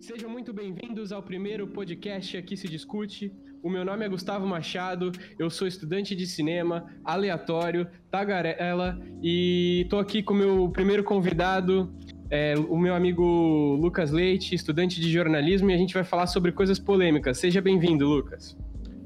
Sejam muito bem-vindos ao primeiro podcast Aqui se Discute. O meu nome é Gustavo Machado, eu sou estudante de cinema, aleatório, tagarela, e tô aqui com o meu primeiro convidado, é, o meu amigo Lucas Leite, estudante de jornalismo, e a gente vai falar sobre coisas polêmicas. Seja bem-vindo, Lucas.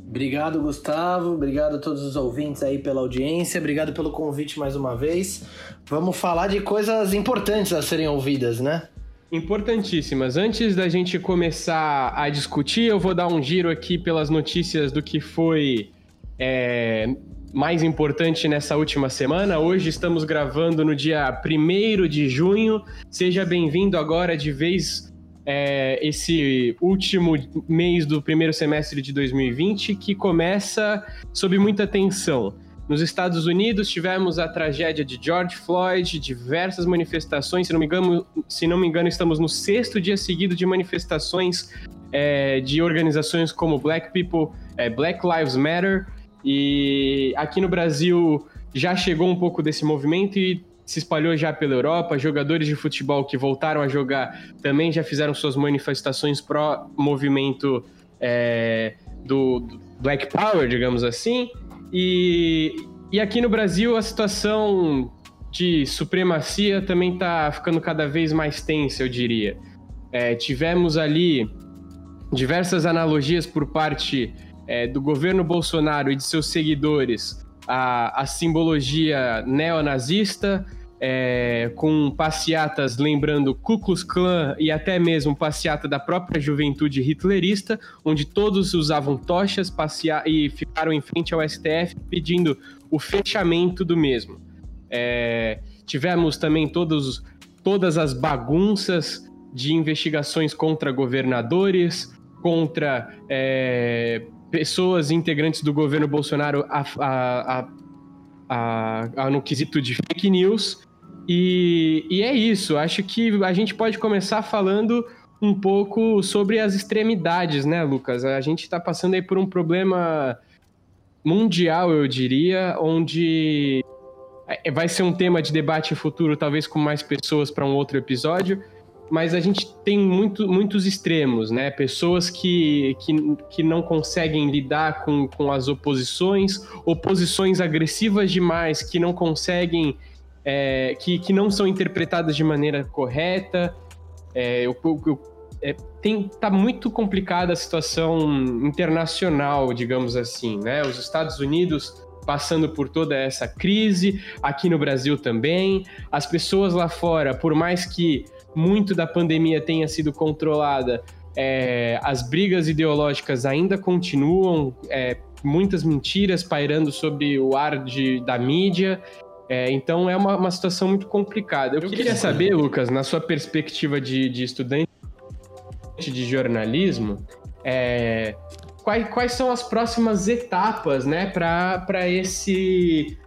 Obrigado, Gustavo. Obrigado a todos os ouvintes aí pela audiência. Obrigado pelo convite mais uma vez. Vamos falar de coisas importantes a serem ouvidas, né? Importantíssimas. Antes da gente começar a discutir, eu vou dar um giro aqui pelas notícias do que foi é, mais importante nessa última semana. Hoje estamos gravando no dia 1 de junho. Seja bem-vindo agora de vez é, esse último mês do primeiro semestre de 2020, que começa sob muita tensão. Nos Estados Unidos tivemos a tragédia de George Floyd, diversas manifestações. Se não me engano, se não me engano estamos no sexto dia seguido de manifestações é, de organizações como Black People, é, Black Lives Matter. E aqui no Brasil já chegou um pouco desse movimento e se espalhou já pela Europa. Jogadores de futebol que voltaram a jogar também já fizeram suas manifestações pró movimento é, do, do Black Power, digamos assim. E, e aqui no Brasil a situação de supremacia também está ficando cada vez mais tensa, eu diria. É, tivemos ali diversas analogias por parte é, do governo Bolsonaro e de seus seguidores a, a simbologia neonazista, é, com passeatas lembrando Ku Klux Klan e até mesmo passeata da própria juventude hitlerista, onde todos usavam tochas e ficaram em frente ao STF pedindo o fechamento do mesmo. É, tivemos também todos, todas as bagunças de investigações contra governadores, contra é, pessoas integrantes do governo Bolsonaro a, a, a, no quesito de fake news. E, e é isso, acho que a gente pode começar falando um pouco sobre as extremidades, né, Lucas? A gente está passando aí por um problema mundial, eu diria, onde é, vai ser um tema de debate futuro, talvez com mais pessoas para um outro episódio, mas a gente tem muito, muitos extremos, né? Pessoas que, que, que não conseguem lidar com, com as oposições, oposições agressivas demais, que não conseguem é, que, que não são interpretadas de maneira correta. É, eu, eu, é, tem, tá muito complicada a situação internacional, digamos assim, né? Os Estados Unidos passando por toda essa crise, aqui no Brasil também. As pessoas lá fora, por mais que muito da pandemia tenha sido controlada, é, as brigas ideológicas ainda continuam, é, muitas mentiras pairando sobre o ar de, da mídia. É, então é uma, uma, situação muito complicada. Eu, Eu queria saber, Lucas, na sua perspectiva de, de estudante de jornalismo, é, quais, quais são as próximas etapas né, para esse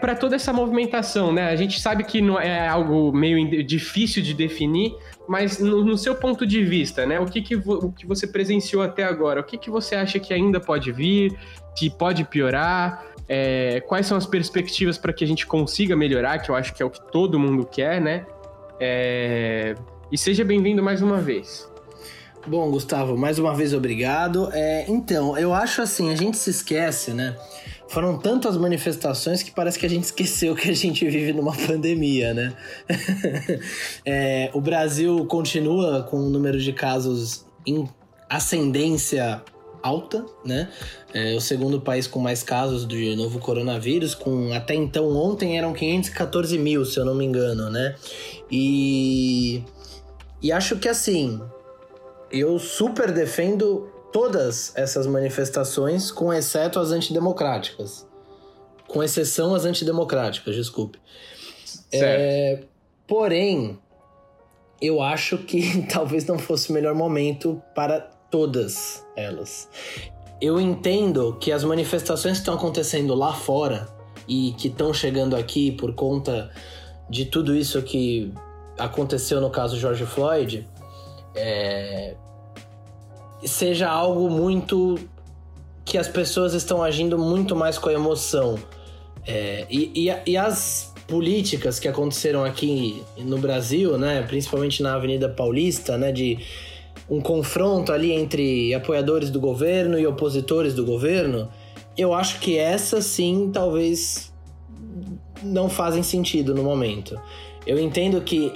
para toda essa movimentação, né? A gente sabe que não é algo meio difícil de definir, mas no, no seu ponto de vista, né? O que, que, o que você presenciou até agora? O que, que você acha que ainda pode vir? Se pode piorar? É, quais são as perspectivas para que a gente consiga melhorar? Que eu acho que é o que todo mundo quer, né? É, e seja bem-vindo mais uma vez. Bom, Gustavo, mais uma vez obrigado. É, então, eu acho assim, a gente se esquece, né? foram tantas manifestações que parece que a gente esqueceu que a gente vive numa pandemia, né? é, o Brasil continua com o número de casos em ascendência alta, né? É o segundo país com mais casos do novo coronavírus, com até então ontem eram 514 mil, se eu não me engano, né? E, e acho que assim, eu super defendo todas essas manifestações, com exceto as antidemocráticas. Com exceção às antidemocráticas, desculpe. É, porém, eu acho que talvez não fosse o melhor momento para todas elas. Eu entendo que as manifestações que estão acontecendo lá fora e que estão chegando aqui por conta de tudo isso que aconteceu no caso George Floyd, é, seja algo muito que as pessoas estão agindo muito mais com a emoção. É, e, e, e, as políticas que aconteceram aqui no Brasil, né, principalmente na Avenida Paulista, né, de um confronto ali entre apoiadores do governo e opositores do governo, eu acho que essas sim talvez não fazem sentido no momento. Eu entendo que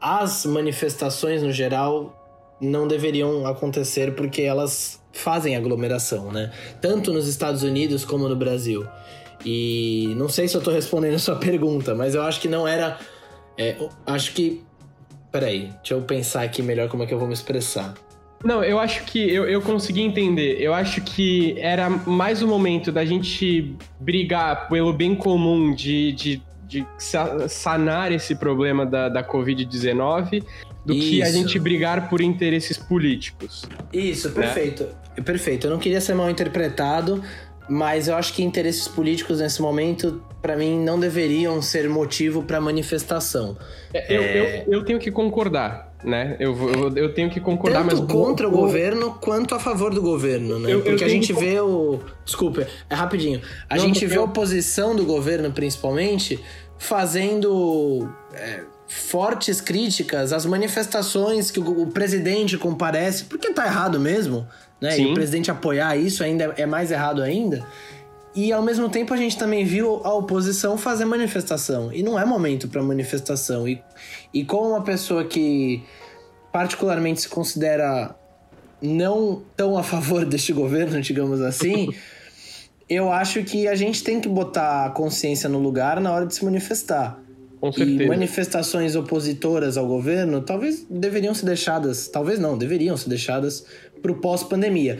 as manifestações no geral não deveriam acontecer porque elas fazem aglomeração, né? Tanto nos Estados Unidos como no Brasil. E não sei se eu tô respondendo a sua pergunta, mas eu acho que não era. É, acho que. Peraí, deixa eu pensar aqui melhor como é que eu vou me expressar. Não, eu acho que eu, eu consegui entender. Eu acho que era mais o momento da gente brigar pelo bem comum de, de, de sanar esse problema da, da Covid-19 do Isso. que a gente brigar por interesses políticos. Isso, perfeito. Né? Perfeito. Eu não queria ser mal interpretado, mas eu acho que interesses políticos nesse momento, para mim, não deveriam ser motivo para manifestação. É, eu, é... eu, eu, tenho que concordar, né? Eu, eu, eu tenho que concordar, Tanto mas contra o, o governo quanto a favor do governo, né? Porque a gente que... vê o, desculpa, é rapidinho. A não, gente vê a oposição do governo, principalmente, fazendo é, fortes críticas às manifestações que o, o presidente comparece, porque tá errado mesmo né? E o presidente apoiar isso ainda é mais errado ainda. E ao mesmo tempo a gente também viu a oposição fazer manifestação. E não é momento para manifestação. E, e como uma pessoa que particularmente se considera não tão a favor deste governo, digamos assim, eu acho que a gente tem que botar a consciência no lugar na hora de se manifestar. Com certeza. E manifestações opositoras ao governo talvez deveriam ser deixadas, talvez não, deveriam ser deixadas para o pós-pandemia.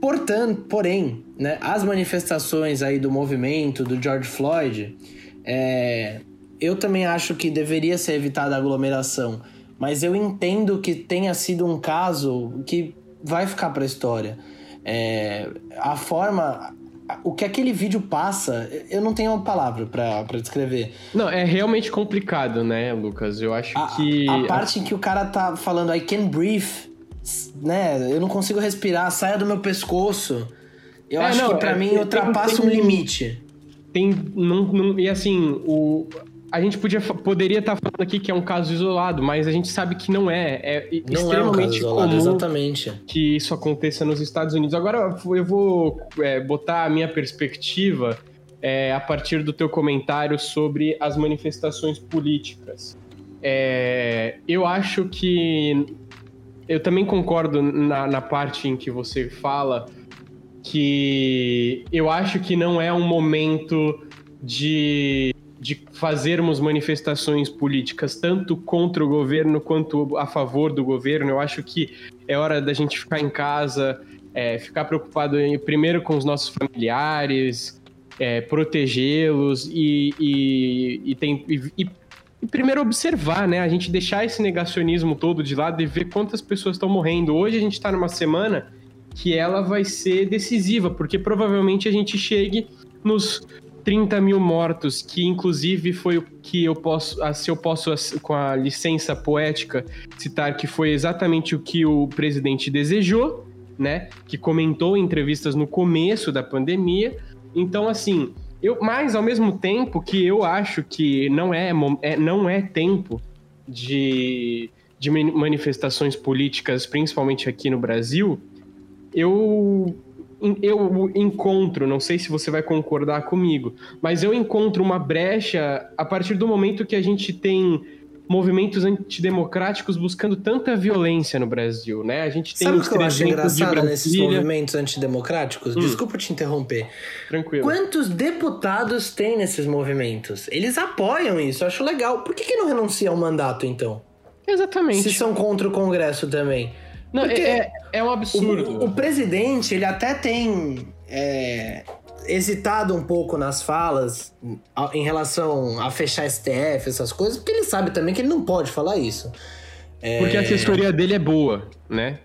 Portanto, porém, né, as manifestações aí do movimento do George Floyd, é, eu também acho que deveria ser evitada a aglomeração, mas eu entendo que tenha sido um caso que vai ficar para a história. É, a forma, o que aquele vídeo passa, eu não tenho uma palavra para descrever. Não, é realmente complicado, né, Lucas? Eu acho a, que. A parte em que o cara tá falando I can breathe, né? Eu não consigo respirar, saia do meu pescoço. Eu é, acho não, que para é, mim ultrapassa um limite. Tem. Não, não, e assim, o, a gente podia, poderia estar tá falando aqui que é um caso isolado, mas a gente sabe que não é. É não extremamente é um isolado, comum exatamente. que isso aconteça nos Estados Unidos. Agora eu vou é, botar a minha perspectiva é, a partir do teu comentário sobre as manifestações políticas. É, eu acho que eu também concordo na, na parte em que você fala que eu acho que não é um momento de de fazermos manifestações políticas tanto contra o governo quanto a favor do governo. Eu acho que é hora da gente ficar em casa, é, ficar preocupado em, primeiro com os nossos familiares, é, protegê-los e, e, e, e, e, primeiro observar, né? A gente deixar esse negacionismo todo de lado e ver quantas pessoas estão morrendo. Hoje a gente está numa semana que ela vai ser decisiva, porque provavelmente a gente chegue nos 30 mil mortos, que inclusive foi o que eu posso, se eu posso, com a licença poética, citar que foi exatamente o que o presidente desejou, né? Que comentou em entrevistas no começo da pandemia. Então, assim, eu, mas ao mesmo tempo que eu acho que não é, é não é tempo de, de manifestações políticas, principalmente aqui no Brasil, eu eu encontro, não sei se você vai concordar comigo, mas eu encontro uma brecha a partir do momento que a gente tem movimentos antidemocráticos buscando tanta violência no Brasil, né? A gente tem Sabe o que eu acho engraçado nesses movimentos antidemocráticos? Hum. Desculpa te interromper. Tranquilo. Quantos deputados tem nesses movimentos? Eles apoiam isso, eu acho legal. Por que, que não renuncia ao mandato, então? Exatamente. Se são contra o Congresso também. Não, Porque é, é um absurdo. O, o presidente, ele até tem é, hesitado um pouco nas falas em relação a fechar STF, essas coisas, porque ele sabe também que ele não pode falar isso. É... Porque a assessoria dele é boa, né?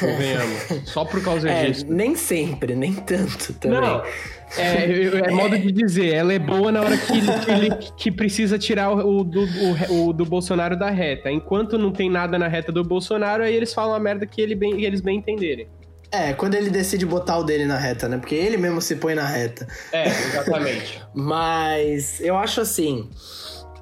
Convenhamos. Só por causa é, disso. Nem sempre, nem tanto também. Não. É, é, modo de dizer, ela é boa na hora que, que que precisa tirar o, do, o, o, do Bolsonaro da reta. Enquanto não tem nada na reta do Bolsonaro, aí eles falam a merda que ele bem, eles bem entenderem. É, quando ele decide botar o dele na reta, né? Porque ele mesmo se põe na reta. É, exatamente. Mas eu acho assim.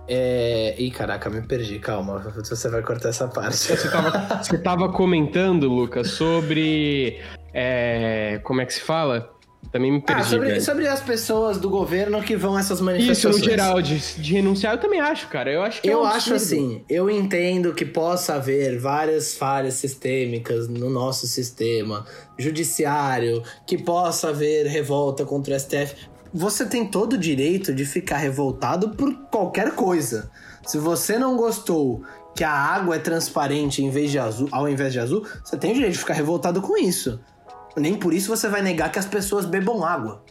É... Ih, caraca, me perdi, calma. Você vai cortar essa parte. Você tava, você tava comentando, Lucas, sobre. É... Como é que se fala? Também me perdi. Ah, sobre, sobre, as pessoas do governo que vão a essas manifestações. Isso, no geral, de, de renunciar, eu também acho, cara. Eu acho que Eu é um acho assim, eu entendo que possa haver várias falhas sistêmicas no nosso sistema judiciário, que possa haver revolta contra o STF. Você tem todo o direito de ficar revoltado por qualquer coisa. Se você não gostou que a água é transparente em vez de azul, ao invés de azul, você tem o direito de ficar revoltado com isso nem por isso você vai negar que as pessoas bebam água.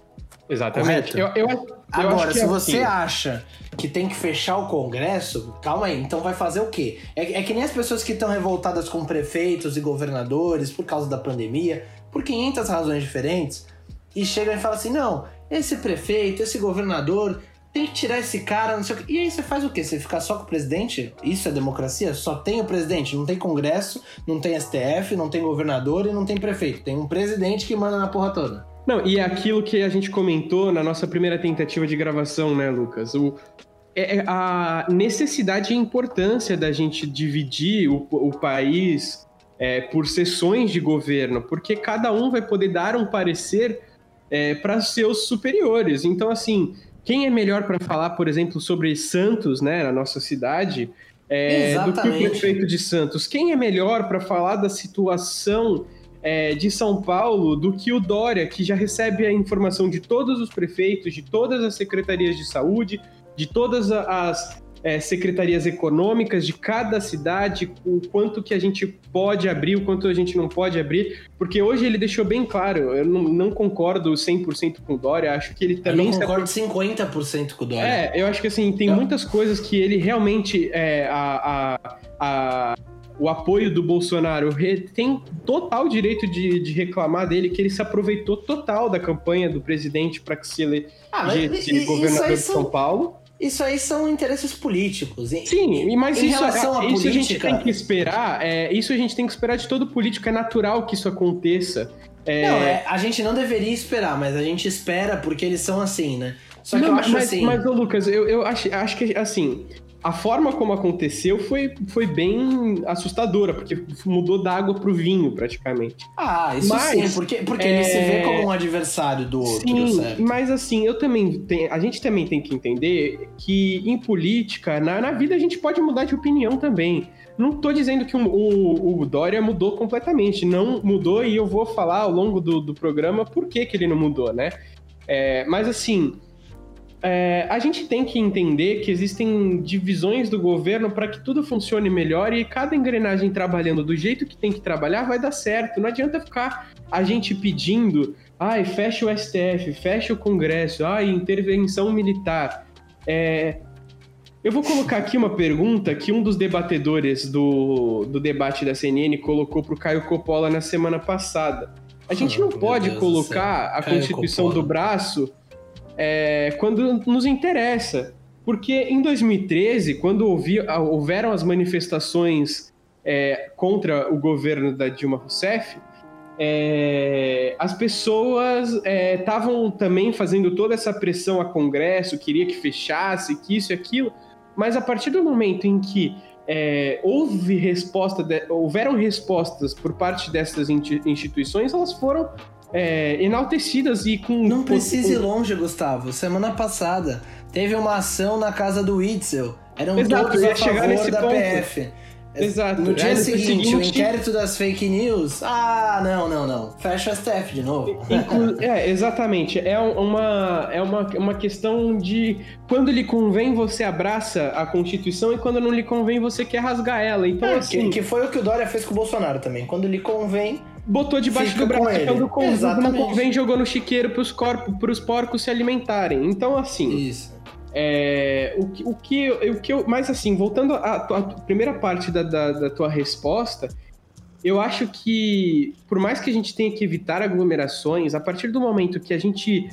Exatamente. Eu, eu, eu Agora, se é você assim. acha que tem que fechar o Congresso, calma aí, então vai fazer o quê? É, é que nem as pessoas que estão revoltadas com prefeitos e governadores por causa da pandemia, por 500 razões diferentes, e chegam e falam assim: não, esse prefeito, esse governador, tem que tirar esse cara, não sei o quê. E aí você faz o quê? Você fica só com o presidente? Isso é democracia? Só tem o presidente, não tem congresso, não tem STF, não tem governador e não tem prefeito. Tem um presidente que manda na porra toda. Não, e é aquilo que a gente comentou na nossa primeira tentativa de gravação, né, Lucas? O, é, é a necessidade e importância da gente dividir o, o país é, por sessões de governo, porque cada um vai poder dar um parecer é, para seus superiores. Então, assim, quem é melhor para falar, por exemplo, sobre Santos, né, na nossa cidade, é, do que o prefeito de Santos? Quem é melhor para falar da situação é, de São Paulo do que o Dória, que já recebe a informação de todos os prefeitos, de todas as secretarias de saúde, de todas as é, secretarias econômicas de cada cidade, o quanto que a gente pode abrir, o quanto a gente não pode abrir, porque hoje ele deixou bem claro, eu não, não concordo 100% com o Dória, acho que ele também... Eu não concordo se... 50% com o Dória. É, eu acho que assim, tem muitas coisas que ele realmente, é, a, a, a o apoio do Bolsonaro tem total direito de, de, reclamar dele, que ele se aproveitou total da campanha do presidente para que se eleja ah, governador de São Paulo. Isso aí são interesses políticos. Sim, mas em isso, relação à isso política... a gente tem que esperar. É, isso a gente tem que esperar de todo político. É natural que isso aconteça. É... Não, é, a gente não deveria esperar, mas a gente espera porque eles são assim, né? Só que não, eu acho mas, assim. Mas, ô Lucas, eu, eu acho, acho que assim a forma como aconteceu foi, foi bem assustadora, porque mudou da água pro vinho, praticamente. Ah, isso mas, sim, porque, porque é... ele se vê como um adversário do outro, sim, certo? Mas assim, eu também tenho, a gente também tem que entender que em política, na, na vida a gente pode mudar de opinião também. Não tô dizendo que o, o, o, Dória mudou completamente, não mudou e eu vou falar ao longo do, do programa por que, que ele não mudou, né? É, mas assim, é, a gente tem que entender que existem divisões do governo para que tudo funcione melhor e cada engrenagem trabalhando do jeito que tem que trabalhar vai dar certo. Não adianta ficar a gente pedindo, ai, fecha o STF, fecha o Congresso, ai, intervenção militar. É, eu vou colocar aqui uma pergunta que um dos debatedores do, do debate da CNN colocou para o Caio Coppola na semana passada. A gente não pode colocar a Constituição do braço é, quando nos interessa. Porque em 2013, quando houveram as manifestações é, contra o governo da Dilma Rousseff, é, as pessoas estavam é, também fazendo toda essa pressão a Congresso, queria que fechasse, que isso e aquilo, mas a partir do momento em que é, houve resposta, de, houveram respostas por parte dessas instituições, elas foram é, enaltecidas e com. Não precisa ir longe, Gustavo. Semana passada teve uma ação na casa do Witzel. Eram Exato, todos a favor da ponto. PF. Exato. No dia seguinte, seguinte, o inquérito das fake news. Ah, não, não, não. Fecha o STF de novo. Inclu é, exatamente. É uma, é uma, uma questão de quando lhe convém, você abraça a Constituição e quando não lhe convém, você quer rasgar ela. Então, é, assim. Que, que foi o que o Dória fez com o Bolsonaro também. Quando lhe convém, botou debaixo do braço quando convém, não convém, jogou no chiqueiro pros, corpos, pros porcos se alimentarem. Então, assim. Isso. É, o, que, o, que, o que eu. Mas assim, voltando à, à primeira parte da, da, da, tua resposta, eu acho que, por mais que a gente tenha que evitar aglomerações, a partir do momento que a gente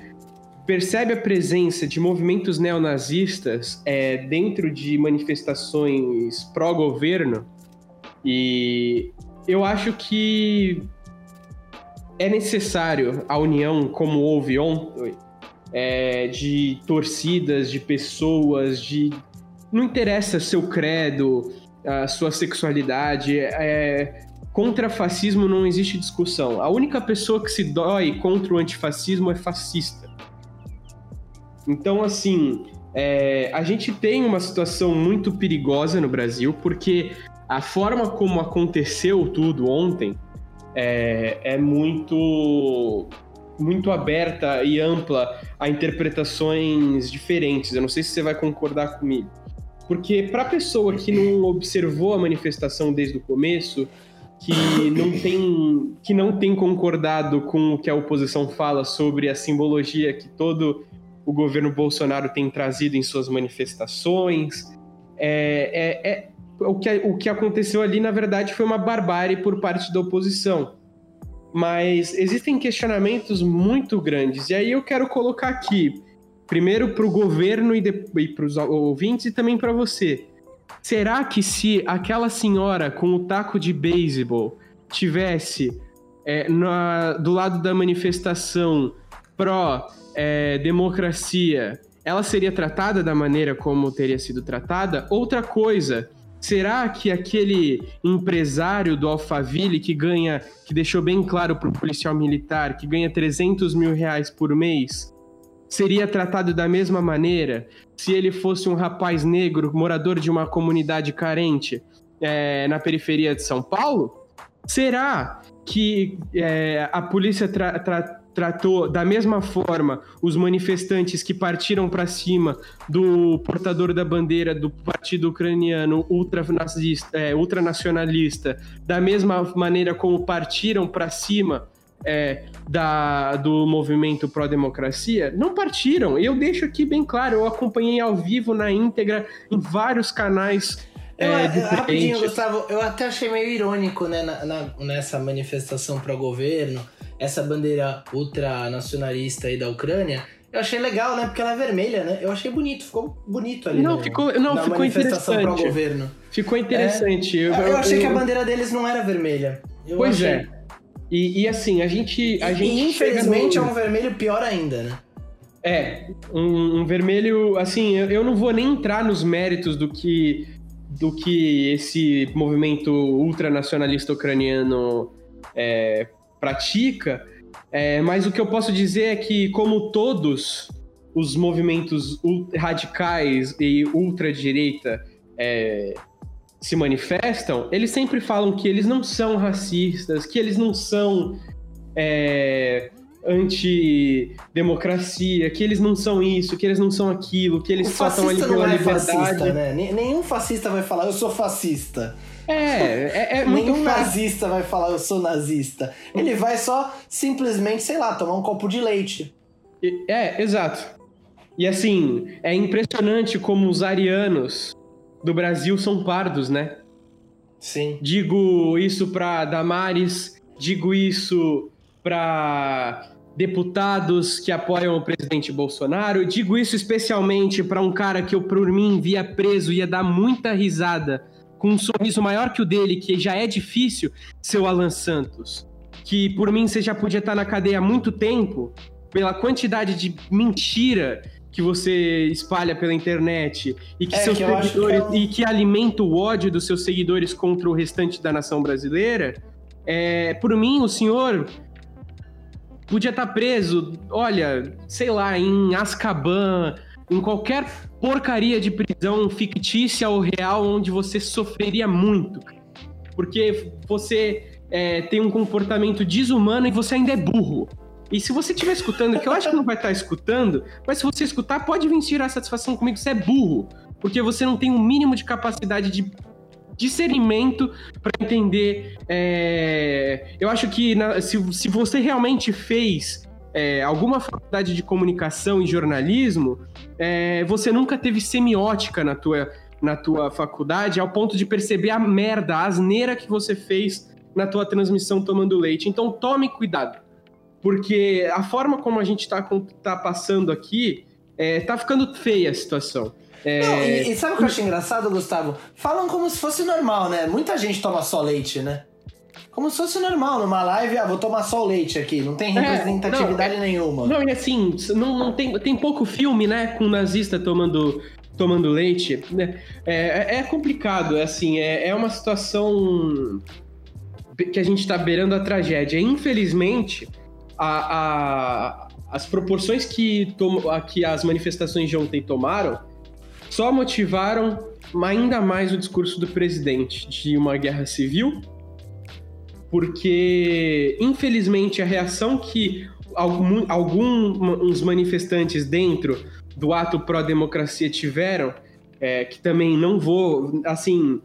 percebe a presença de movimentos neonazistas é, dentro de manifestações pró-governo, e eu acho que é necessário a união, como houve ontem, é, de torcidas, de pessoas, de não interessa seu credo, a sua sexualidade, é, contra fascismo não existe discussão. A única pessoa que se dói contra o antifascismo é fascista. Então, assim, é, a gente tem uma situação muito perigosa no Brasil, porque a forma como aconteceu tudo ontem é, é muito muito aberta e ampla a interpretações diferentes. Eu não sei se você vai concordar comigo. Porque para a pessoa que não observou a manifestação desde o começo, que não tem que não tem concordado com o que a oposição fala sobre a simbologia que todo o governo Bolsonaro tem trazido em suas manifestações, é, é, é o, que, o que aconteceu ali na verdade foi uma barbárie por parte da oposição. Mas existem questionamentos muito grandes e aí eu quero colocar aqui primeiro para o governo e, e para os ouvintes e também para você. Será que se aquela senhora com o taco de beisebol tivesse é, na, do lado da manifestação pró-democracia, é, ela seria tratada da maneira como teria sido tratada? Outra coisa, será que aquele empresário do Alphaville que ganha, que deixou bem claro para o policial militar, que ganha 300 mil reais por mês, seria tratado da mesma maneira se ele fosse um rapaz negro, morador de uma comunidade carente é, na periferia de São Paulo? Será que é, a polícia tra tra tratou da mesma forma os manifestantes que partiram para cima do portador da bandeira do partido ucraniano ultranazista, é, ultranacionalista, da mesma maneira como partiram para cima é, da, do movimento pró-democracia não partiram. Eu deixo aqui bem claro, eu acompanhei ao vivo na íntegra em vários canais. Eu, é, rapidinho, Gustavo, eu até achei meio irônico né, na, na, nessa manifestação pró-governo, essa bandeira ultranacionalista aí da Ucrânia. Eu achei legal, né? Porque ela é vermelha, né? Eu achei bonito, ficou bonito ali. Não, no, ficou, não, ficou manifestação interessante. Pró-governo. Ficou interessante. É, eu, eu, achei eu, que a bandeira deles não era vermelha. Eu pois achei. é. E, e, assim, a gente. A gente e infelizmente no... é um vermelho pior ainda, né? É, um, um vermelho. Assim, eu, eu, não vou nem entrar nos méritos do que, do que esse movimento ultranacionalista ucraniano é, pratica, é, mas o que eu posso dizer é que, como todos os movimentos radicais e ultradireita é, se manifestam, eles sempre falam que eles não são racistas, que eles não são é, anti-democracia, que eles não são isso, que eles não são aquilo, que eles o só estão ali pela é liberdade. Fascista, né? Nenhum fascista vai falar, eu sou fascista. É, é, é muito Nenhum nazista vai falar, eu sou nazista. Ele vai só simplesmente, sei lá, tomar um copo de leite. É, exato. E assim, é impressionante como os arianos do Brasil são pardos, né? Sim. Digo isso para Damares, digo isso para deputados que apoiam o presidente Bolsonaro, digo isso especialmente para um cara que eu por mim via preso ia dar muita risada com um sorriso maior que o dele, que já é difícil, seu Alan Santos, que por mim você já podia estar na cadeia há muito tempo pela quantidade de mentira que você espalha pela internet e que é, seus que seguidores que é... e que alimenta o ódio dos seus seguidores contra o restante da nação brasileira, é, por mim o senhor podia estar preso, olha, sei lá, em Azkaban, em qualquer porcaria de prisão fictícia ou real onde você sofreria muito, porque você é, tem um comportamento desumano e você ainda é burro. E se você estiver escutando, que eu acho que não vai estar escutando, mas se você escutar, pode vir tirar satisfação comigo, você é burro. Porque você não tem um mínimo de capacidade de discernimento para entender. É... Eu acho que na, se, se você realmente fez é, alguma faculdade de comunicação e jornalismo, é, você nunca teve semiótica na tua, na tua faculdade ao ponto de perceber a merda, a asneira que você fez na tua transmissão tomando leite. Então tome cuidado porque a forma como a gente está tá passando aqui, é, tá ficando feia a situação. É... Não, e, e, sabe o que eu acho engraçado, Gustavo? Falam como se fosse normal, né? Muita gente toma só leite, né? Como se fosse normal numa live, ah, vou tomar só o leite aqui, não tem é, representatividade é, não, nenhuma. Não, e assim, não, não tem, tem pouco filme, né, com nazista tomando tomando leite, né? É, é complicado, é assim, é, é uma situação que a gente está beirando a tragédia. Infelizmente, a, a, as proporções que, tom, que as manifestações de ontem tomaram só motivaram ainda mais o discurso do presidente de uma guerra civil, porque, infelizmente, a reação que algum, alguns manifestantes dentro do ato pró-democracia tiveram, é, que também não vou, assim,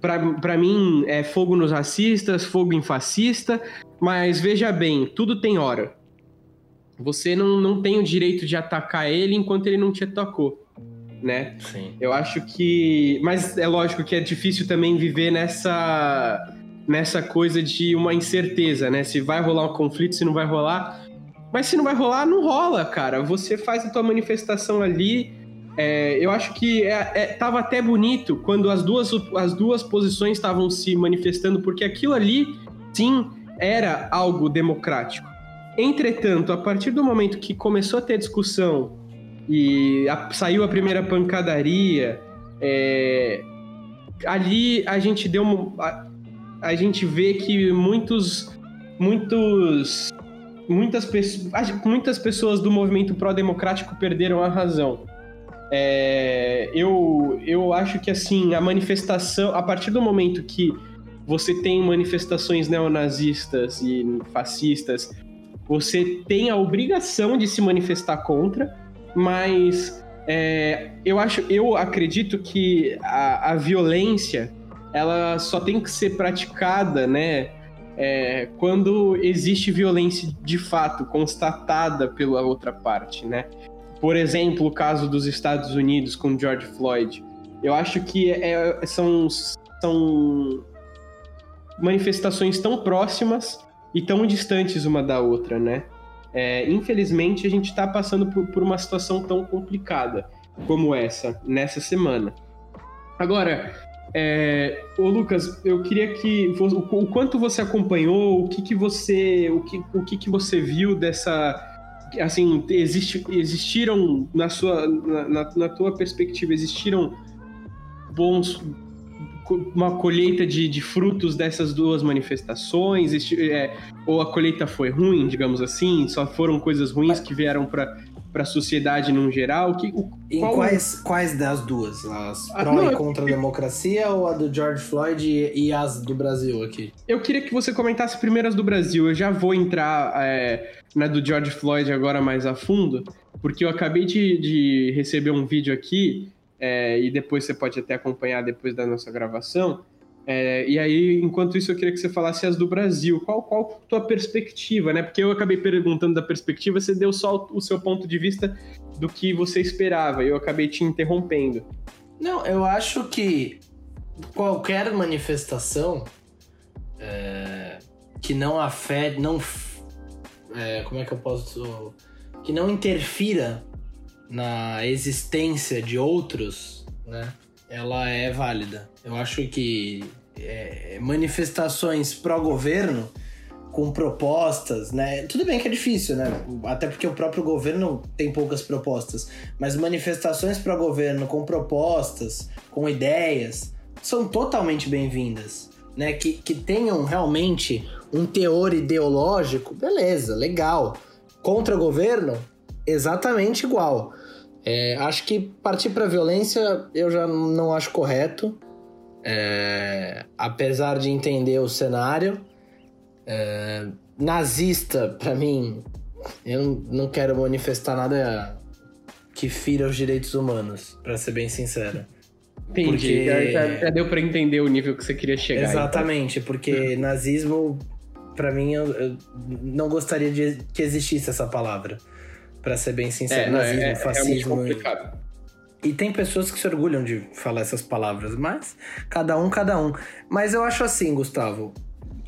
para mim é fogo nos racistas, fogo em fascista, mas veja bem, tudo tem hora. Você não, não tem o direito de atacar ele enquanto ele não te atacou, né? Sim. Eu acho que... Mas é lógico que é difícil também viver nessa, nessa coisa de uma incerteza, né? Se vai rolar um conflito, se não vai rolar... Mas se não vai rolar, não rola, cara. Você faz a tua manifestação ali. É, eu acho que é, é, tava até bonito quando as duas, as duas posições estavam se manifestando, porque aquilo ali, sim, era algo democrático. Entretanto, a partir do momento que começou a ter discussão e a, saiu a primeira pancadaria, é, ali a gente deu uma, a, gente vê que muitos muitos muitas, pessoas, muitas pessoas do movimento pró-democrático perderam a razão. É, eu, eu acho que assim, a manifestação, a partir do momento que você tem manifestações neonazistas e fascistas, você tem a obrigação de se manifestar contra, mas é, eu acho, eu acredito que a, a violência ela só tem que ser praticada, né? é, quando existe violência de fato constatada pela outra parte, né? Por exemplo, o caso dos Estados Unidos com George Floyd. Eu acho que é, são, são manifestações tão próximas e tão distantes uma da outra, né? É, infelizmente, a gente está passando por, por uma situação tão complicada como essa nessa semana. Agora, é, ô Lucas, eu queria que o quanto você acompanhou, o que, que você, o que, o que, que você viu dessa, assim, existe, existiram na sua, na, na tua perspectiva, existiram bons uma colheita de, de frutos dessas duas manifestações? É, ou a colheita foi ruim, digamos assim? Só foram coisas ruins que vieram para para a sociedade num geral? Que, o, em qual... quais, quais das duas? As ah, pró não, e contra eu... a democracia ou a do George Floyd e, e, as do Brasil aqui? Eu queria que você comentasse primeiro as do Brasil. Eu já vou entrar é, na do George Floyd agora mais a fundo, porque eu acabei de, de receber um vídeo aqui, é, e depois você pode até acompanhar depois da nossa gravação, é, e aí, enquanto isso, eu queria que você falasse as do Brasil. Qual, qual a tua perspectiva, né? Porque eu acabei perguntando da perspectiva, você deu só o seu ponto de vista do que você esperava, e eu acabei te interrompendo. Não, eu acho que qualquer manifestação é, que não afete, não, é, como é que eu posso, que não interfira na existência de outros, né? Ela é válida. Eu acho que é, manifestações pró-governo com propostas, né? Tudo bem que é difícil, né? Até porque o próprio governo tem poucas propostas, mas manifestações pró-governo com propostas, com ideias, são totalmente bem-vindas, né? Que, que tenham realmente um teor ideológico, beleza, legal. Contra o governo, exatamente igual. É, acho que partir para violência eu já não acho correto, é, apesar de entender o cenário. É, nazista, para mim, eu não quero manifestar nada que fira os direitos humanos, para ser bem sincero. Entendi. Porque... Já, já, deu para entender o nível que você queria chegar. Exatamente, então. porque nazismo, para mim, eu, eu, não gostaria de que existisse essa palavra para ser bem sincero. É, nazismo, é, é, fascismo. É complicado. E, e tem pessoas que se orgulham de falar essas palavras, mas cada um, cada um. Mas eu acho assim, Gustavo,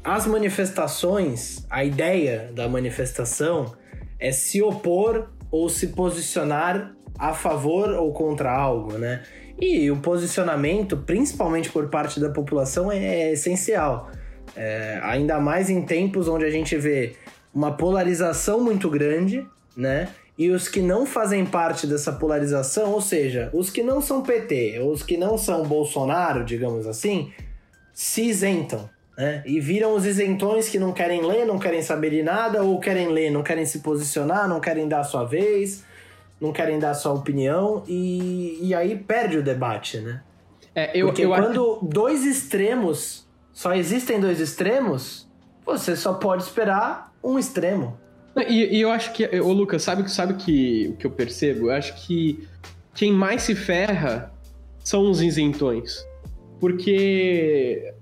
as manifestações, a ideia da manifestação é se opor ou se posicionar a favor ou contra algo, né? E o posicionamento, principalmente por parte da população, é essencial. É, ainda mais em tempos onde a gente vê uma polarização muito grande, né? E os que não fazem parte dessa polarização, ou seja, os que não são PT, os que não são Bolsonaro, digamos assim, se isentam. Né? E viram os isentões que não querem ler, não querem saber de nada, ou querem ler, não querem se posicionar, não querem dar a sua vez, não querem dar a sua opinião, e, e aí perde o debate, né? É, eu, Porque eu quando acho... dois extremos, só existem dois extremos, você só pode esperar um extremo. E, e eu acho que, ô Lucas, sabe, sabe que, o que eu percebo? Eu acho que quem mais se ferra são os isentões. Porque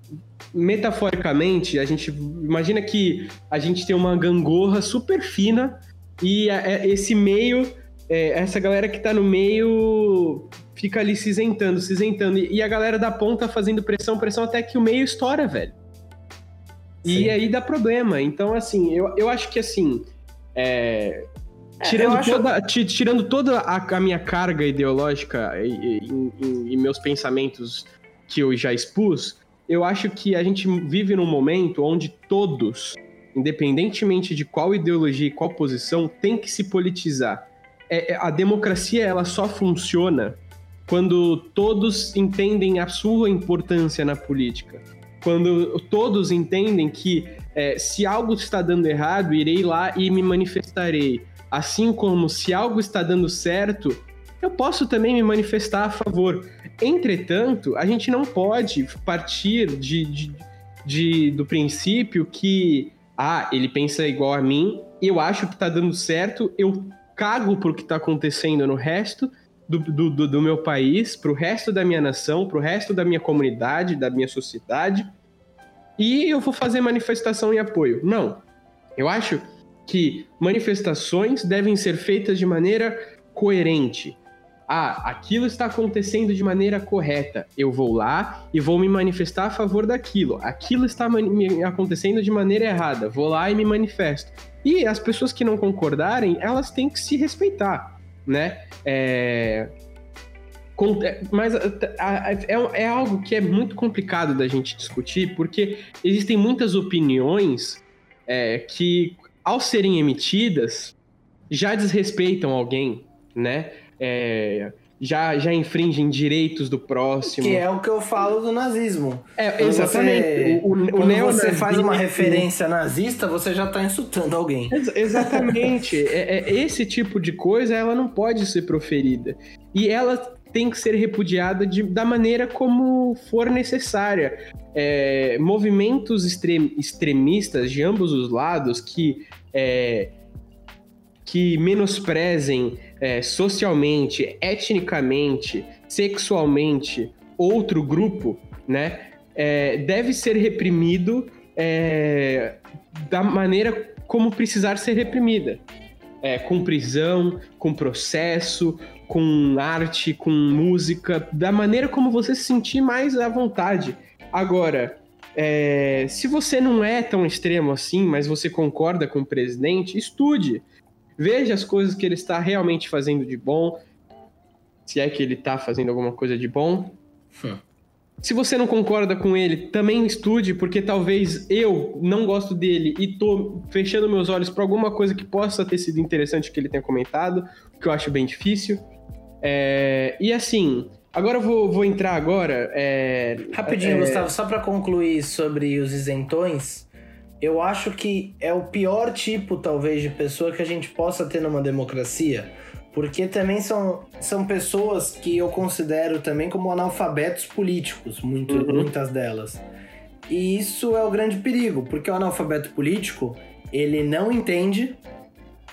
metaforicamente, a gente imagina que a gente tem uma gangorra super fina e esse meio, é, essa galera que tá no meio fica ali se isentando, se isentando. E a galera da ponta fazendo pressão, pressão até que o meio estoura, velho. E Sim. aí dá problema. Então, assim, eu, eu acho que assim. É, tirando, acho... toda, tirando toda a, a minha carga ideológica e, e, e, e meus pensamentos que eu já expus, eu acho que a gente vive num momento onde todos, independentemente de qual ideologia e qual posição, tem que se politizar. É, é, a democracia ela só funciona quando todos entendem a sua importância na política. Quando todos entendem que é, se algo está dando errado, irei lá e me manifestarei. Assim como se algo está dando certo, eu posso também me manifestar a favor. Entretanto, a gente não pode partir de, de, de, do princípio que, ah, ele pensa igual a mim, eu acho que tá dando certo, eu cago pro que tá acontecendo no resto do, do, do meu país, pro resto da minha nação, pro resto da minha comunidade, da minha sociedade, e eu vou fazer manifestação em apoio. Não. Eu acho que manifestações devem ser feitas de maneira coerente ah, aquilo está acontecendo de maneira correta. Eu vou lá e vou me manifestar a favor daquilo. Aquilo está acontecendo de maneira errada. Vou lá e me manifesto. E as pessoas que não concordarem, elas têm que se respeitar, né? É... é mas é, é algo que é muito complicado da gente discutir, porque existem muitas opiniões é, que, ao serem emitidas, já desrespeitam alguém, né? é, já, já infringem direitos do próximo. Que é o que eu falo do nazismo. É, exatamente. Você, o, o, quando você faz uma referência nazista, você já está insultando alguém. Ex exatamente. é, é, esse tipo de coisa, ela não pode ser proferida. E ela tem que ser repudiada de, da maneira como for necessária. É, movimentos extrem, extremistas de ambos os lados que, é, que menosprezem é, socialmente, etnicamente, sexualmente outro grupo, né, é, deve ser reprimido é, da maneira como precisar ser reprimida. É, com prisão, com processo, com arte, com música, da maneira como você se sentir mais à vontade. Agora, é, se você não é tão extremo assim, mas você concorda com o presidente, estude veja as coisas que ele está realmente fazendo de bom, se é que ele está fazendo alguma coisa de bom. Hum. Se você não concorda com ele, também estude, porque talvez eu não gosto dele e tô fechando meus olhos para alguma coisa que possa ter sido interessante que ele tenha comentado, que eu acho bem difícil. É... E assim, agora eu vou, vou entrar agora. É... Rapidinho, é... Gustavo, só para concluir sobre os isentões eu acho que é o pior tipo, talvez, de pessoa que a gente possa ter numa democracia, porque também são, são pessoas que eu considero também como analfabetos políticos, muito, uhum. muitas delas. E isso é o grande perigo, porque o analfabeto político, ele não entende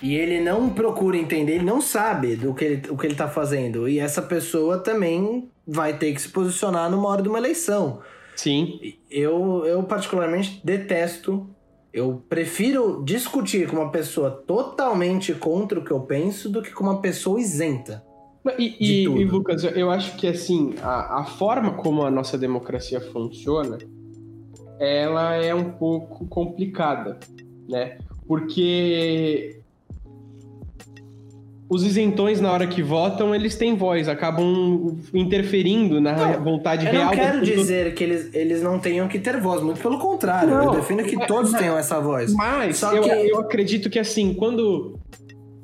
e ele não procura entender, ele não sabe do que ele, o que ele está fazendo. E essa pessoa também vai ter que se posicionar numa hora de uma eleição. Sim. Eu, eu particularmente detesto eu prefiro discutir com uma pessoa totalmente contra o que eu penso do que com uma pessoa isenta. E, e, e Lucas, eu acho que assim, a, a, forma como a nossa democracia funciona, ela é um pouco complicada, né? Porque os isentões, na hora que votam, eles têm voz, acabam interferindo na não, vontade real. Eu não quero dizer que eles, eles não tenham que ter voz, muito pelo contrário. Não, eu defino que todos tenham essa voz. Mas Só eu, que... eu acredito que, assim, quando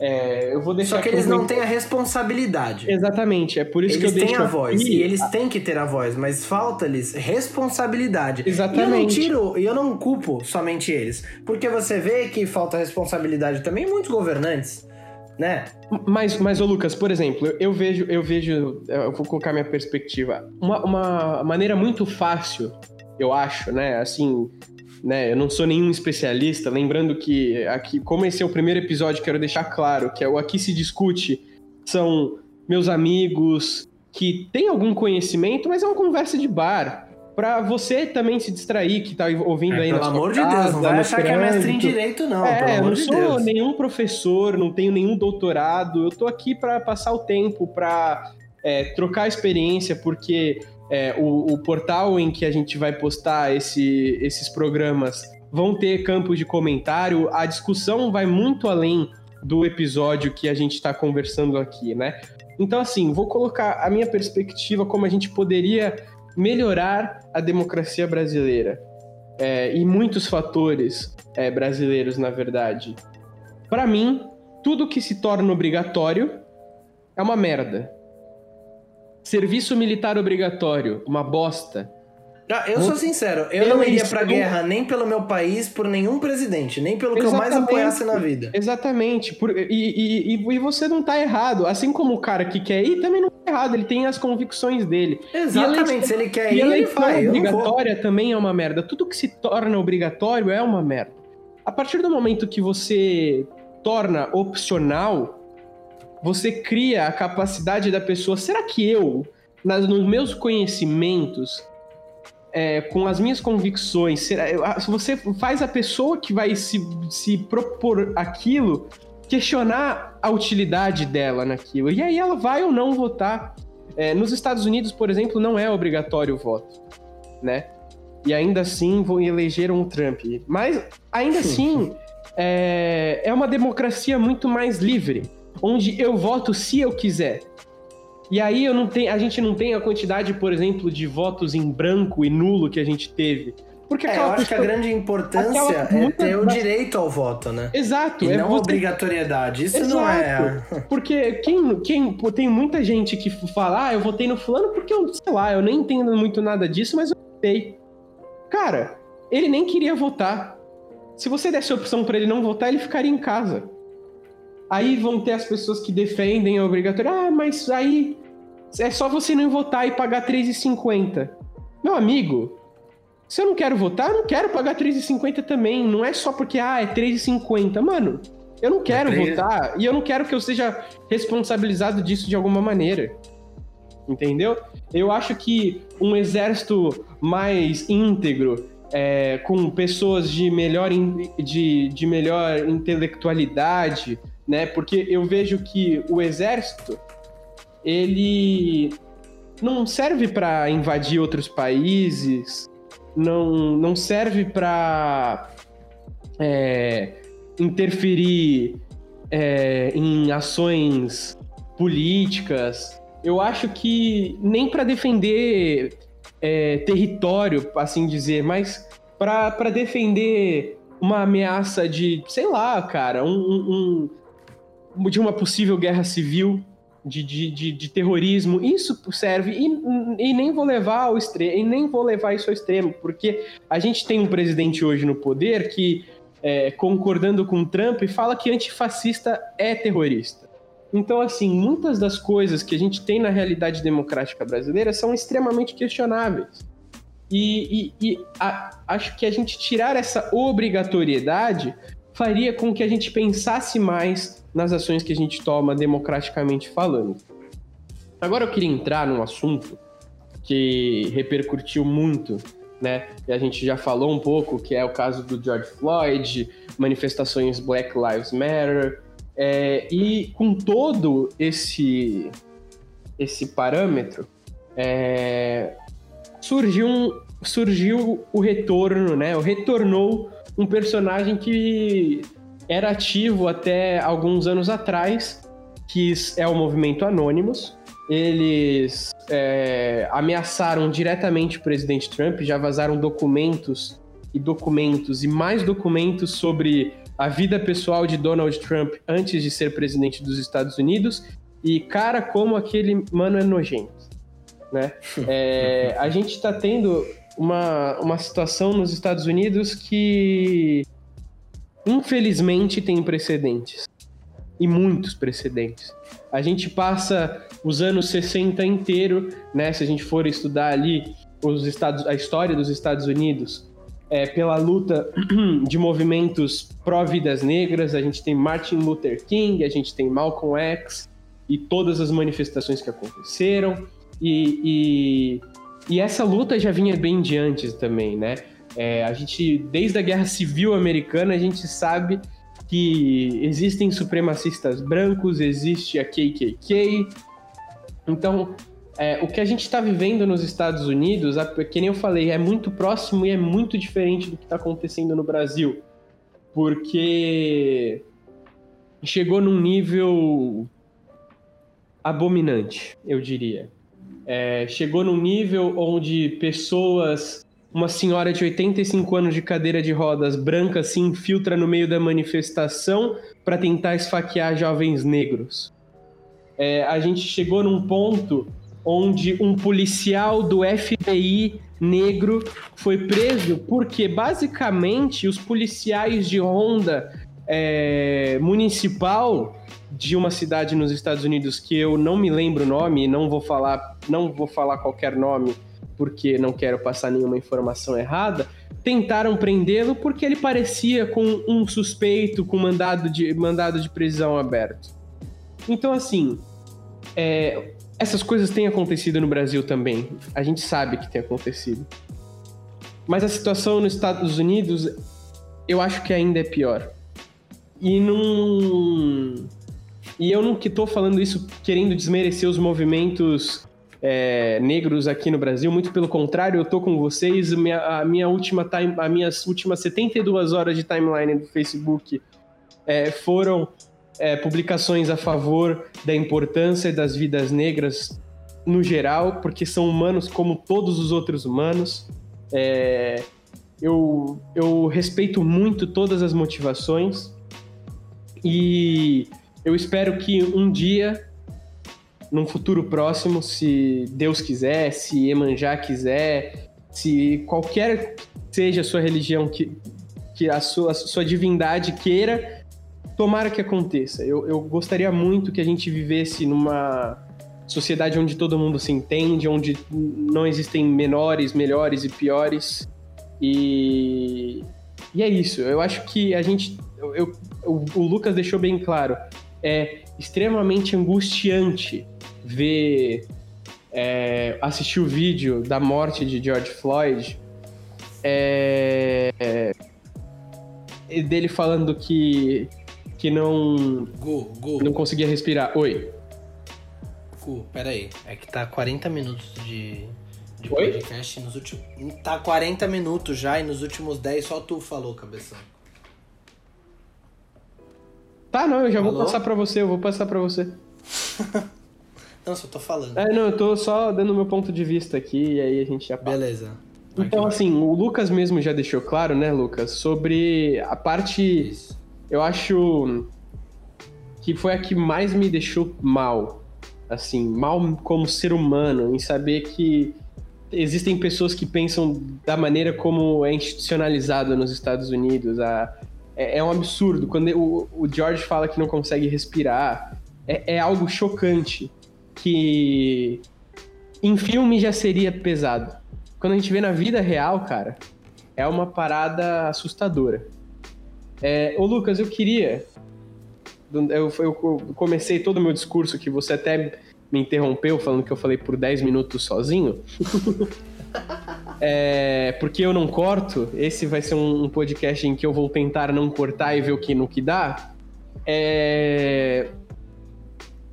É, eu vou deixar Só que eles não têm a responsabilidade. Exatamente, é por isso eles que eu deixo. Eles têm a voz, e eles têm que ter a voz, mas falta-lhes responsabilidade. Exatamente. E eu não tiro, e eu não culpo somente eles. Porque você vê que falta responsabilidade também muitos governantes. Né? Mas, mas ô Lucas, por exemplo, eu, eu vejo, eu vejo, eu vou colocar minha perspectiva. Uma, uma maneira muito fácil, eu acho, né? Assim, né? Eu não sou nenhum especialista, lembrando que aqui, como esse é o primeiro episódio, quero deixar claro que é o aqui se discute são meus amigos que têm algum conhecimento, mas é uma conversa de bar. Pra você também se distrair, que tá ouvindo é, aí Pelo amor de Deus, não vai achar que é mestre em direito, não. É, eu não de sou Deus. nenhum professor, não tenho nenhum doutorado. Eu tô aqui para passar o tempo, para é, trocar experiência, porque é, o, o, portal em que a gente vai postar esse, esses programas vão ter campos de comentário. A discussão vai muito além do episódio que a gente está conversando aqui, né? Então, assim, vou colocar a minha perspectiva como a gente poderia melhorar a democracia brasileira. É, e muitos fatores é, brasileiros, na verdade. Para mim, tudo que se torna obrigatório é uma merda. Serviço militar obrigatório, uma bosta. Ah, eu sou sincero, eu não iria pra guerra nem pelo meu país, por nenhum presidente, nem pelo que eu mais apoiasse na vida. Exatamente. Por, e, e, e, você não tá errado. Assim como o cara que quer ir também não tá errado, ele tem as convicções dele. Exatamente, se ele quer ir, ele vai. obrigatória também é uma merda. Tudo que se torna obrigatório é uma merda. A partir do momento que você torna opcional, você cria a capacidade da pessoa. Será que eu, nas, nos meus conhecimentos, é, com as minhas convicções, se você faz a pessoa que vai se, se propor aquilo questionar a utilidade dela naquilo. E aí ela vai ou não votar. É, nos Estados Unidos, por exemplo, não é obrigatório o voto, né? E ainda assim vão eleger um Trump. Mas ainda assim é, é uma democracia muito mais livre, onde eu voto se eu quiser. E aí eu não tenho, a gente não tem a quantidade, por exemplo, de votos em branco e nulo que a gente teve. Porque é, eu acho que a grande importância é ter o direito ao voto, né? Exato. E é não você... obrigatoriedade. Isso Exato. não é. Porque quem, quem tem muita gente que fala, ah, eu votei no fulano porque eu, sei lá, eu nem entendo muito nada disso, mas eu votei. Cara, ele nem queria votar. Se você desse a opção para ele não votar, ele ficaria em casa. Aí vão ter as pessoas que defendem a obrigatoriedade. Ah, mas aí é só você não votar e pagar R$3,50. Meu amigo, se eu não quero votar, eu não quero pagar R$3,50 também. Não é só porque, ah, é R$3,50. Mano, eu não quero é 3... votar e eu não quero que eu seja responsabilizado disso de alguma maneira. Entendeu? Eu acho que um exército mais íntegro, é, com pessoas de melhor, de, de melhor intelectualidade, né? Porque eu vejo que o exército ele não serve para invadir outros países, não, não serve para é, interferir é, em ações políticas. Eu acho que nem para defender é, território, assim dizer, mas para defender uma ameaça de, sei lá, cara, um, um, de uma possível guerra civil de, de, de, de, terrorismo, isso serve e, e nem vou levar ao extremo, e nem vou levar isso ao extremo, porque a gente tem um presidente hoje no poder que, é, concordando com Trump, fala que antifascista é terrorista. Então, assim, muitas das coisas que a gente tem na realidade democrática brasileira são extremamente questionáveis. E, e, e a, acho que a gente tirar essa obrigatoriedade faria com que a gente pensasse mais nas ações que a gente toma democraticamente falando. Agora eu queria entrar num assunto que repercutiu muito, né? E a gente já falou um pouco, que é o caso do George Floyd, manifestações Black Lives Matter, é, e com todo esse esse parâmetro, é, surgiu, um, surgiu o retorno, né? O retornou um personagem que era ativo até alguns anos atrás, que é o movimento Anonymous. Eles é, ameaçaram diretamente o presidente Trump, já vazaram documentos e documentos e mais documentos sobre a vida pessoal de Donald Trump antes de ser presidente dos Estados Unidos e cara como aquele mano é nojento, né? É, a gente está tendo uma, uma situação nos Estados Unidos que infelizmente tem precedentes e muitos precedentes. A gente passa os anos 60 inteiro, né? Se a gente for estudar ali os estados, a história dos Estados Unidos, é, pela luta de movimentos pró-vidas negras. A gente tem Martin Luther King, a gente tem Malcolm X e todas as manifestações que aconteceram. E, e, e essa luta já vinha bem de antes também, né? É, a gente, desde a Guerra Civil Americana, a gente sabe que existem supremacistas brancos, existe a KKK. Então, é, o que a gente está vivendo nos Estados Unidos, que nem eu falei, é muito próximo e é muito diferente do que está acontecendo no Brasil. Porque chegou num nível abominante, eu diria. É, chegou num nível onde pessoas, uma senhora de 85 anos de cadeira de rodas branca se infiltra no meio da manifestação para tentar esfaquear jovens negros. É, a gente chegou num ponto onde um policial do FBI negro foi preso porque basicamente os policiais de ronda é, municipal de uma cidade nos Estados Unidos que eu não me lembro o nome, não vou falar, não vou falar qualquer nome porque não quero passar nenhuma informação errada, tentaram prendê-lo porque ele parecia com um suspeito com mandado de, mandado de prisão aberto. Então, assim, é, essas coisas têm acontecido no Brasil também. A gente sabe que tem acontecido. Mas a situação nos Estados Unidos, eu acho que ainda é pior. E não. E eu não que tô falando isso querendo desmerecer os movimentos é, negros aqui no Brasil, muito pelo contrário, eu tô com vocês. Minha, a minha última time, as minhas últimas 72 horas de timeline do Facebook é, foram é, publicações a favor da importância das vidas negras no geral, porque são humanos como todos os outros humanos. É, eu, eu respeito muito todas as motivações e eu espero que um dia, num futuro próximo, se Deus quiser, se Emanjá quiser, se qualquer seja a sua religião que, que a sua, a sua divindade queira, tomara que aconteça. Eu, eu gostaria muito que a gente vivesse numa sociedade onde todo mundo se entende, onde não existem menores, melhores e piores. E, e é isso. Eu acho que a gente. Eu, eu, o Lucas deixou bem claro. É extremamente angustiante ver. É, assistir o vídeo da morte de George Floyd. É, é, dele falando que que não. Gu, Gu. Não conseguia respirar. Oi. Gu, peraí. É que tá 40 minutos de, de podcast. Nos últimos, tá 40 minutos já e nos últimos 10 só tu falou, cabeção. Tá, não, eu já Alô? vou passar pra você, eu vou passar pra você. não, só tô falando. É, não, eu tô só dando meu ponto de vista aqui e aí a gente já passa. Beleza. Então, assim, o Lucas mesmo já deixou claro, né, Lucas, sobre a parte Isso eu acho que foi a que mais me deixou mal. Assim, mal como ser humano, em saber que existem pessoas que pensam da maneira como é institucionalizado nos Estados Unidos. A, é, é um absurdo. Quando o, o, George fala que não consegue respirar, é, é algo chocante. Que em filme já seria pesado. Quando a gente vê na vida real, cara, é uma parada assustadora. É, ô Lucas, eu queria. Eu, eu comecei todo o meu discurso que você até me interrompeu falando que eu falei por 10 minutos sozinho. é, porque eu não corto, esse vai ser um, podcast em que eu vou tentar não cortar e ver o que no que dá. É,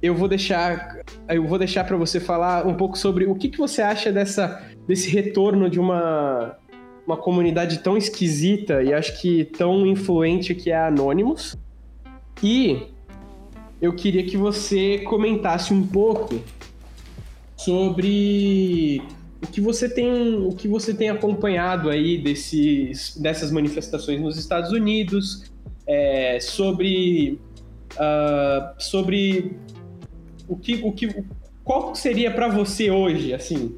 eu vou deixar eu vou deixar para você falar um pouco sobre o que, que você acha dessa desse retorno de uma uma comunidade tão esquisita e acho que tão influente que é a Anonymous. E eu queria que você comentasse um pouco sobre o que você tem, o que você tem acompanhado aí desses, dessas manifestações nos Estados Unidos, é, sobre, uh, sobre o que, o que, qual seria para você hoje, assim,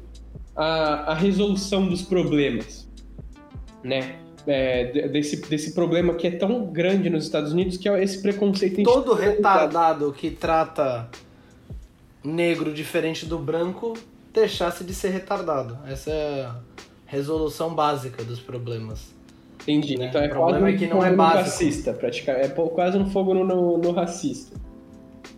a, a resolução dos problemas, né? É, desse, desse problema que é tão grande nos Estados Unidos, que é esse preconceito Todo retardado que trata negro diferente do branco deixasse de ser retardado. Essa é a resolução básica dos problemas. Entendi. Né? Então é quase é que não é básico. racista, praticamente. É quase um fogo no, no, no racista.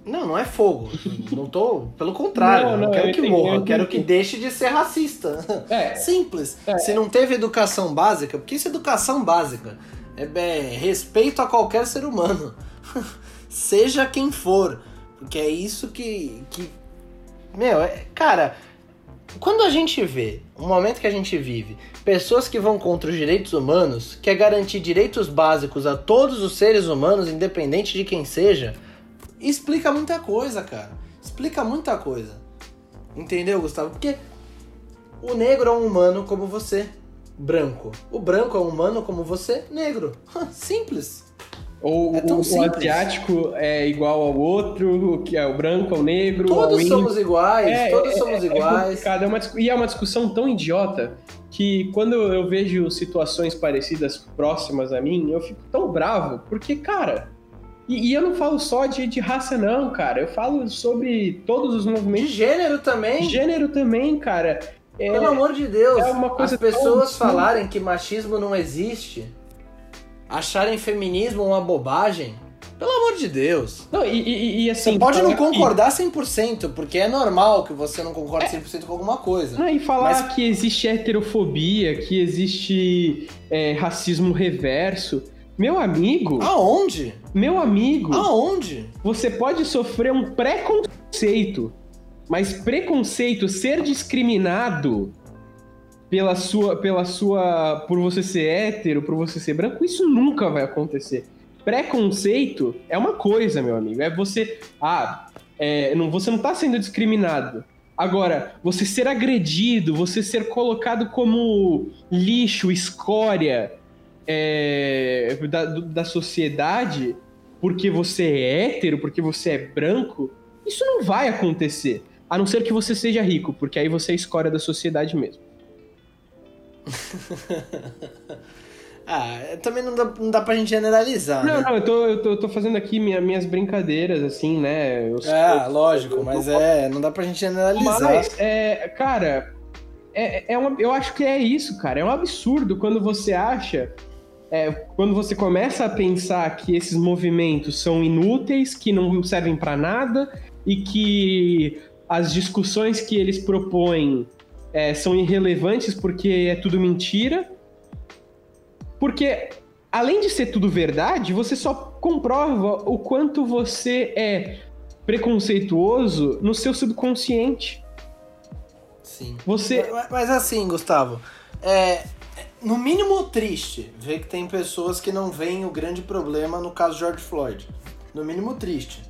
Não, não é fogo. não tô. Pelo contrário, não, não, quero eu que entendi, morra. Eu quero que deixe de ser racista. É. Simples. É. Se não teve educação básica, porque isso é educação básica. É, é respeito a qualquer ser humano. Seja quem for. Porque é isso que. que meu, é, cara, quando a gente vê, o momento que a gente vive, pessoas que vão contra os direitos humanos, quer garantir direitos básicos a todos os seres humanos, independente de quem seja explica muita coisa, cara. Explica muita coisa. Entendeu, Gustavo? Porque o negro é um humano como você, branco. O branco é um humano como você, negro. Simples. Ou é o, o, asiático é igual ao outro, que é o branco ao negro. Todos somos iguais, é, todos é, somos é, é iguais. É uma, e é uma discussão tão idiota que quando eu vejo situações parecidas próximas a mim, eu fico tão bravo, porque, cara, e, e, eu não falo só de, de raça, não, cara. Eu falo sobre todos os movimentos. De gênero também? Gênero também, cara. É, Pelo amor de Deus, é uma coisa as pessoas tão... falarem que machismo não existe, acharem feminismo uma bobagem. Pelo amor de Deus. Não, e, e, e assim. Você pode não concordar 100%, porque é normal que você não concorde é. 100% com alguma coisa. Não, e falar mas... que existe heterofobia, que existe é, racismo reverso. Meu amigo. Aonde? Meu amigo. Aonde? Você pode sofrer um preconceito. Mas preconceito, ser discriminado pela sua, pela sua, por você ser hétero, por você ser branco, isso nunca vai acontecer. Preconceito é uma coisa, meu amigo. É você, ah, é, não, você não está sendo discriminado. Agora, você ser agredido, você ser colocado como lixo, escória, é, da, da sociedade porque você é hétero, porque você é branco, isso não vai acontecer. A não ser que você seja rico, porque aí você é escória da sociedade mesmo. ah, também não dá, não dá pra gente generalizar. Não, né? não, eu tô, eu tô, eu tô fazendo aqui minha, minhas brincadeiras, assim, né? Eu, é, lógico, eu, mas é, não dá pra gente generalizar. Mas, é, cara, é, é uma, eu acho que é isso, cara. É um absurdo quando você acha é, quando você começa a pensar que esses movimentos são inúteis, que não servem para nada e que as discussões que eles propõem é, são irrelevantes porque é tudo mentira. Porque, além de ser tudo verdade, você só comprova o quanto você é preconceituoso no seu subconsciente. Sim. Você... Mas, mas assim, Gustavo, é, no mínimo triste ver que tem pessoas que não veem o grande problema no caso George Floyd. No mínimo triste.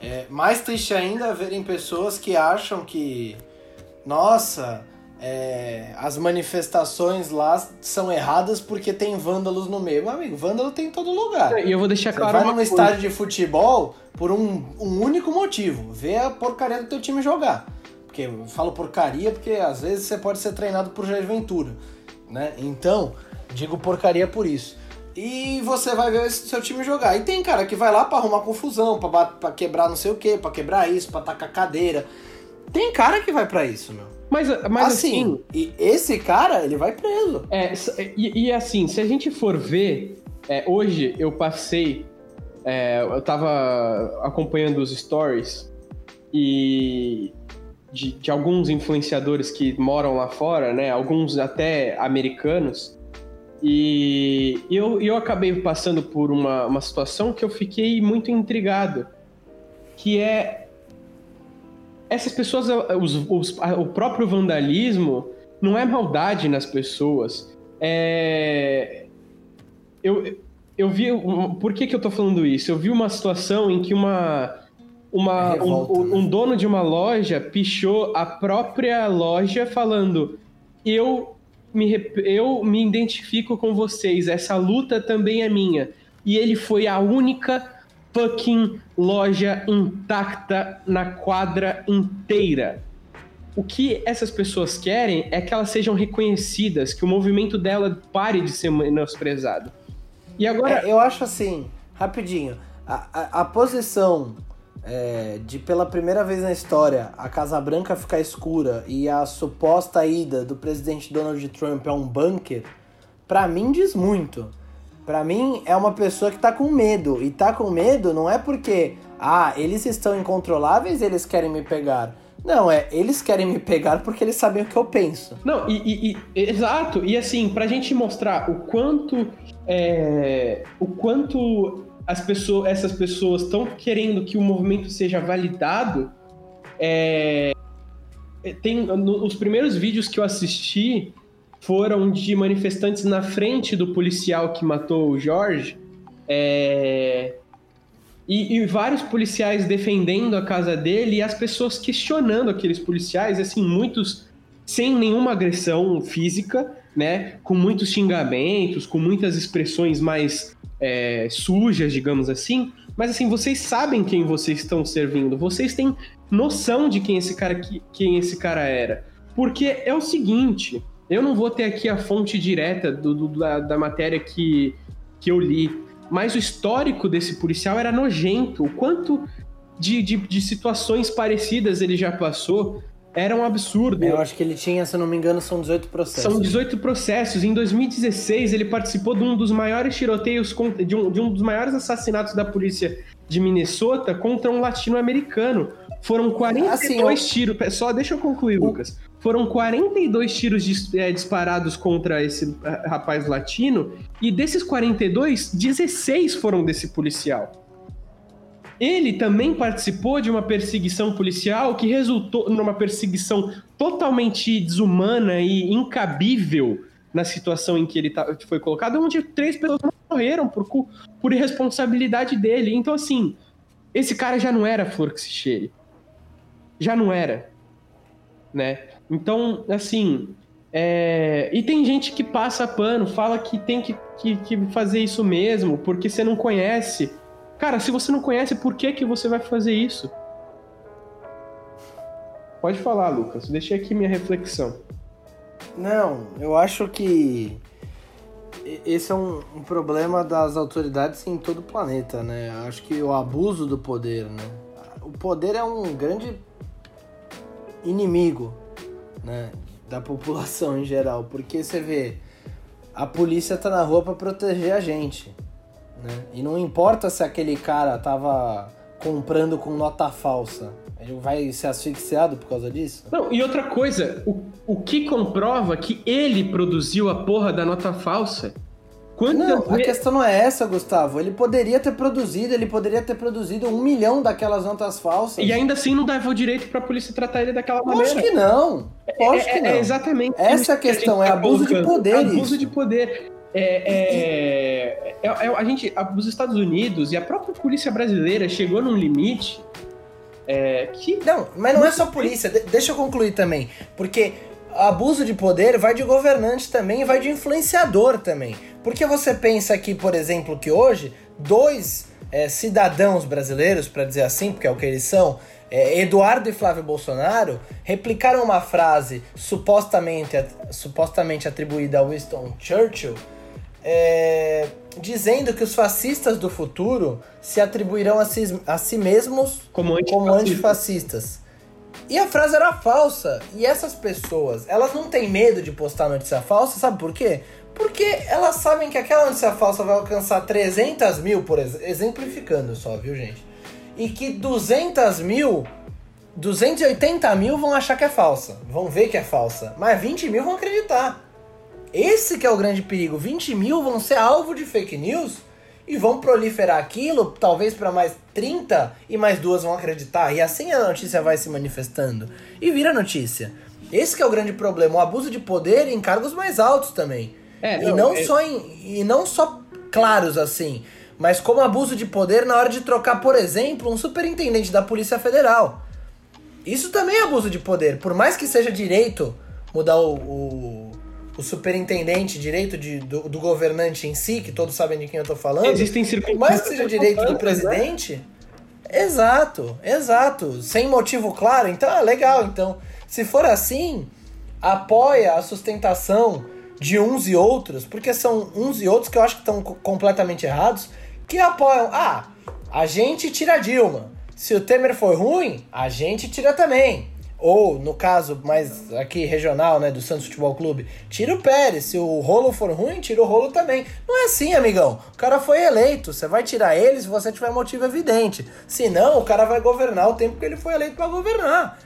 É, mais triste ainda verem pessoas que acham que, nossa, é, as manifestações lá são erradas porque tem vândalos no meio. Meu amigo, vândalo tem em todo lugar. E eu vou deixar Você claro. Vai num estádio de futebol por um, um único motivo: ver a porcaria do teu time jogar. Porque eu falo porcaria porque às vezes você pode ser treinado por Jair Ventura né? Então, digo porcaria por isso. E você vai ver seu time jogar. E tem cara que vai lá para arrumar confusão, para quebrar não sei o que, para quebrar isso, para tacar cadeira. Tem cara que vai para isso, meu. Mas, mas assim, assim, e esse cara, ele vai preso. É, e, e assim, se a gente for ver, é, hoje eu passei, é, eu tava acompanhando os stories e de, de, alguns influenciadores que moram lá fora, né? Alguns até americanos. E eu, eu acabei passando por uma, uma situação que eu fiquei muito intrigado, que é essas pessoas, os, os, o próprio vandalismo não é maldade nas pessoas. É... Eu, eu vi. Por que, que eu tô falando isso? Eu vi uma situação em que uma uma, revolta, um, né? um, dono de uma loja pichou a própria loja falando: eu me, eu me identifico com vocês, essa luta também é minha. e ele foi a única fucking loja intacta na quadra inteira. O que essas pessoas querem é que elas sejam reconhecidas, que o movimento dela pare de ser menosprezado. E agora. É, eu acho assim, rapidinho, a, a, a posição é, de pela primeira vez na história a Casa Branca ficar escura e a suposta ida do presidente Donald Trump a um bunker, para mim diz muito. Para mim é uma pessoa que tá com medo e tá com medo não é porque ah, eles estão incontroláveis, eles querem me pegar. Não, é, eles querem me pegar porque eles sabem o que eu penso. Não, e, e, e exato, e assim, pra gente mostrar o quanto é, o quanto as pessoas, essas pessoas estão querendo que o movimento seja validado, é, tem no, os primeiros vídeos que eu assisti foram de manifestantes na frente do policial que matou o Jorge, é, e, e, vários policiais defendendo a casa dele e as pessoas questionando aqueles policiais, assim, muitos sem nenhuma agressão física, né? Com muitos xingamentos, com muitas expressões mais é, sujas, digamos assim. Mas assim, vocês sabem quem vocês estão servindo, vocês têm noção de quem esse cara, quem esse cara era. Porque é o seguinte, eu não vou ter aqui a fonte direta do, do da, da matéria que, que eu li, mas o histórico desse policial era nojento. O quanto de, de, de situações parecidas ele já passou era um absurdo. Eu acho que ele tinha, se não me engano, são 18 processos. São 18 processos. Em 2016, ele participou de um dos maiores tiroteios, de um, de um dos maiores assassinatos da polícia de Minnesota contra um latino-americano. Foram 42 assim, eu... tiros. Só deixa eu concluir, o... Lucas. Foram 42 tiros é, disparados contra esse é, rapaz latino, e desses 42, 16 foram desse policial. Ele também participou de uma perseguição policial que resultou numa perseguição totalmente desumana e incabível na situação em que ele tá, foi colocado, onde três pessoas morreram por, por irresponsabilidade dele. Então, assim, esse cara já não era flor que se cheire. Já não era. Né? Então, assim. É... E tem gente que passa pano, fala que tem que, que, que fazer isso mesmo, porque você não conhece. Cara, se você não conhece, por que, que você vai fazer isso? Pode falar, Lucas. Deixei aqui minha reflexão. Não, eu acho que esse é um, um, problema das autoridades em todo o planeta, né? Acho que o abuso do poder, né? O poder é um grande inimigo né, da população em geral, porque você vê, a polícia tá na rua para proteger a gente, né? E não importa se aquele cara tava comprando com nota falsa, ele vai ser asfixiado por causa disso? Não, e outra coisa, o, o que comprova que ele produziu a porra da nota falsa não, a questão não é essa, Gustavo. Ele poderia ter produzido, ele poderia ter produzido um milhão daquelas notas falsas. E ainda assim não dava o direito pra polícia tratar ele daquela maneira. Acho que não. Acho é, que é, não. É exatamente. Essa é a questão, é abuso de poder. Abuso isso. de poder. É, é, é, a gente, os Estados Unidos e a própria polícia brasileira chegou num limite é, que. Não, mas não é só polícia. Deixa eu concluir também. Porque abuso de poder vai de governante também e vai de influenciador também. Porque você pensa que, por exemplo, que hoje dois é, cidadãos brasileiros, para dizer assim, porque é o que eles são, é, Eduardo e Flávio Bolsonaro, replicaram uma frase supostamente, supostamente atribuída a Winston Churchill, é, dizendo que os fascistas do futuro se atribuirão a si, a si mesmos como, como antifascistas. E a frase era falsa. E essas pessoas, elas não têm medo de postar notícia falsa, sabe por quê? Porque elas sabem que aquela notícia falsa vai alcançar 300 mil, por exemplificando só, viu, gente? E que 200 mil, 280 mil vão achar que é falsa, vão ver que é falsa, mas 20 mil vão acreditar. Esse que é o grande perigo. 20 mil vão ser alvo de fake news e vão proliferar aquilo, talvez para mais 30 e mais duas vão acreditar. E assim a notícia vai se manifestando e vira notícia. Esse é o grande problema, o abuso de poder em cargos mais altos também. É, não, e não é... só em, e não só claros assim, mas como abuso de poder na hora de trocar, por exemplo, um superintendente da Polícia Federal. Isso também é abuso de poder, por mais que seja direito mudar o, o o superintendente, direito de, do, do, governante em si, que todos sabem de quem eu tô falando. Existem circunstâncias. Mas que seja direito do presidente. Né? Exato, exato. Sem motivo claro, então é legal. Então, se for assim, apoia a sustentação de uns e outros, porque são uns e outros que eu acho que estão completamente errados, que apoiam. Ah, a gente tira a Dilma. Se o Temer for ruim, a gente tira também. Ou, no caso mais aqui regional, né, do Santos Futebol Clube, tira o Pérez. Se o rolo for ruim, tira o rolo também. Não é assim, amigão. O cara foi eleito. Você vai tirar ele se você tiver motivo evidente. Se não, o cara vai governar o tempo que ele foi eleito para governar.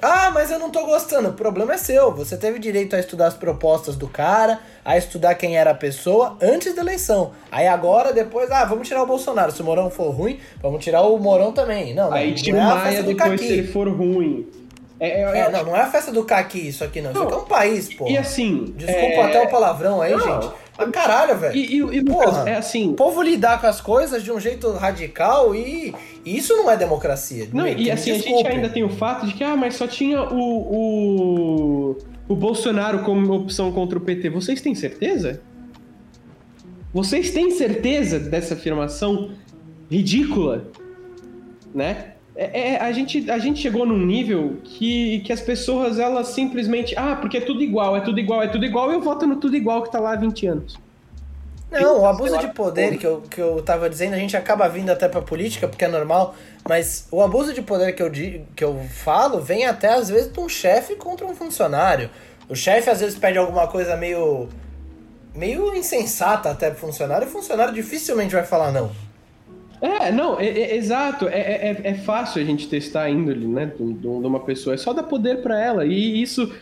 Ah, mas eu não tô gostando. O problema é seu. Você teve direito a estudar as propostas do cara, a estudar quem era a pessoa antes da eleição. Aí agora, depois, ah, vamos tirar o Bolsonaro. Se o Morão for ruim, vamos tirar o Morão também. Não, Aí tira o Maia depois se ele for ruim. É, é, é, não, não é a festa do caqui isso aqui, não. não. Isso aqui é um país, pô. E assim. Desculpa é, até o palavrão aí, não, gente. Mas caralho, velho. E, e, e Porra, é assim. O povo lidar com as coisas de um jeito radical e, e isso não é democracia. Não, e assim, desculpe. a gente ainda tem o fato de que, ah, mas só tinha o, o, o Bolsonaro como opção contra o PT. Vocês têm certeza? Vocês têm certeza dessa afirmação ridícula? Né? É, é, a, gente, a gente chegou num nível que, que as pessoas, elas simplesmente. Ah, porque é tudo igual, é tudo igual, é tudo igual, eu voto no tudo igual que tá lá há 20 anos. Não, o abuso de poder que eu, que eu tava dizendo, a gente acaba vindo até pra política, porque é normal, mas o abuso de poder que eu, que eu falo vem até às vezes de um chefe contra um funcionário. O chefe às vezes pede alguma coisa meio. meio insensata até pro funcionário, e o funcionário dificilmente vai falar não. É, não, é, é exato. É, é, é, é, fácil a gente testar a índole, né, de, de uma pessoa. É só dar poder para ela. E isso.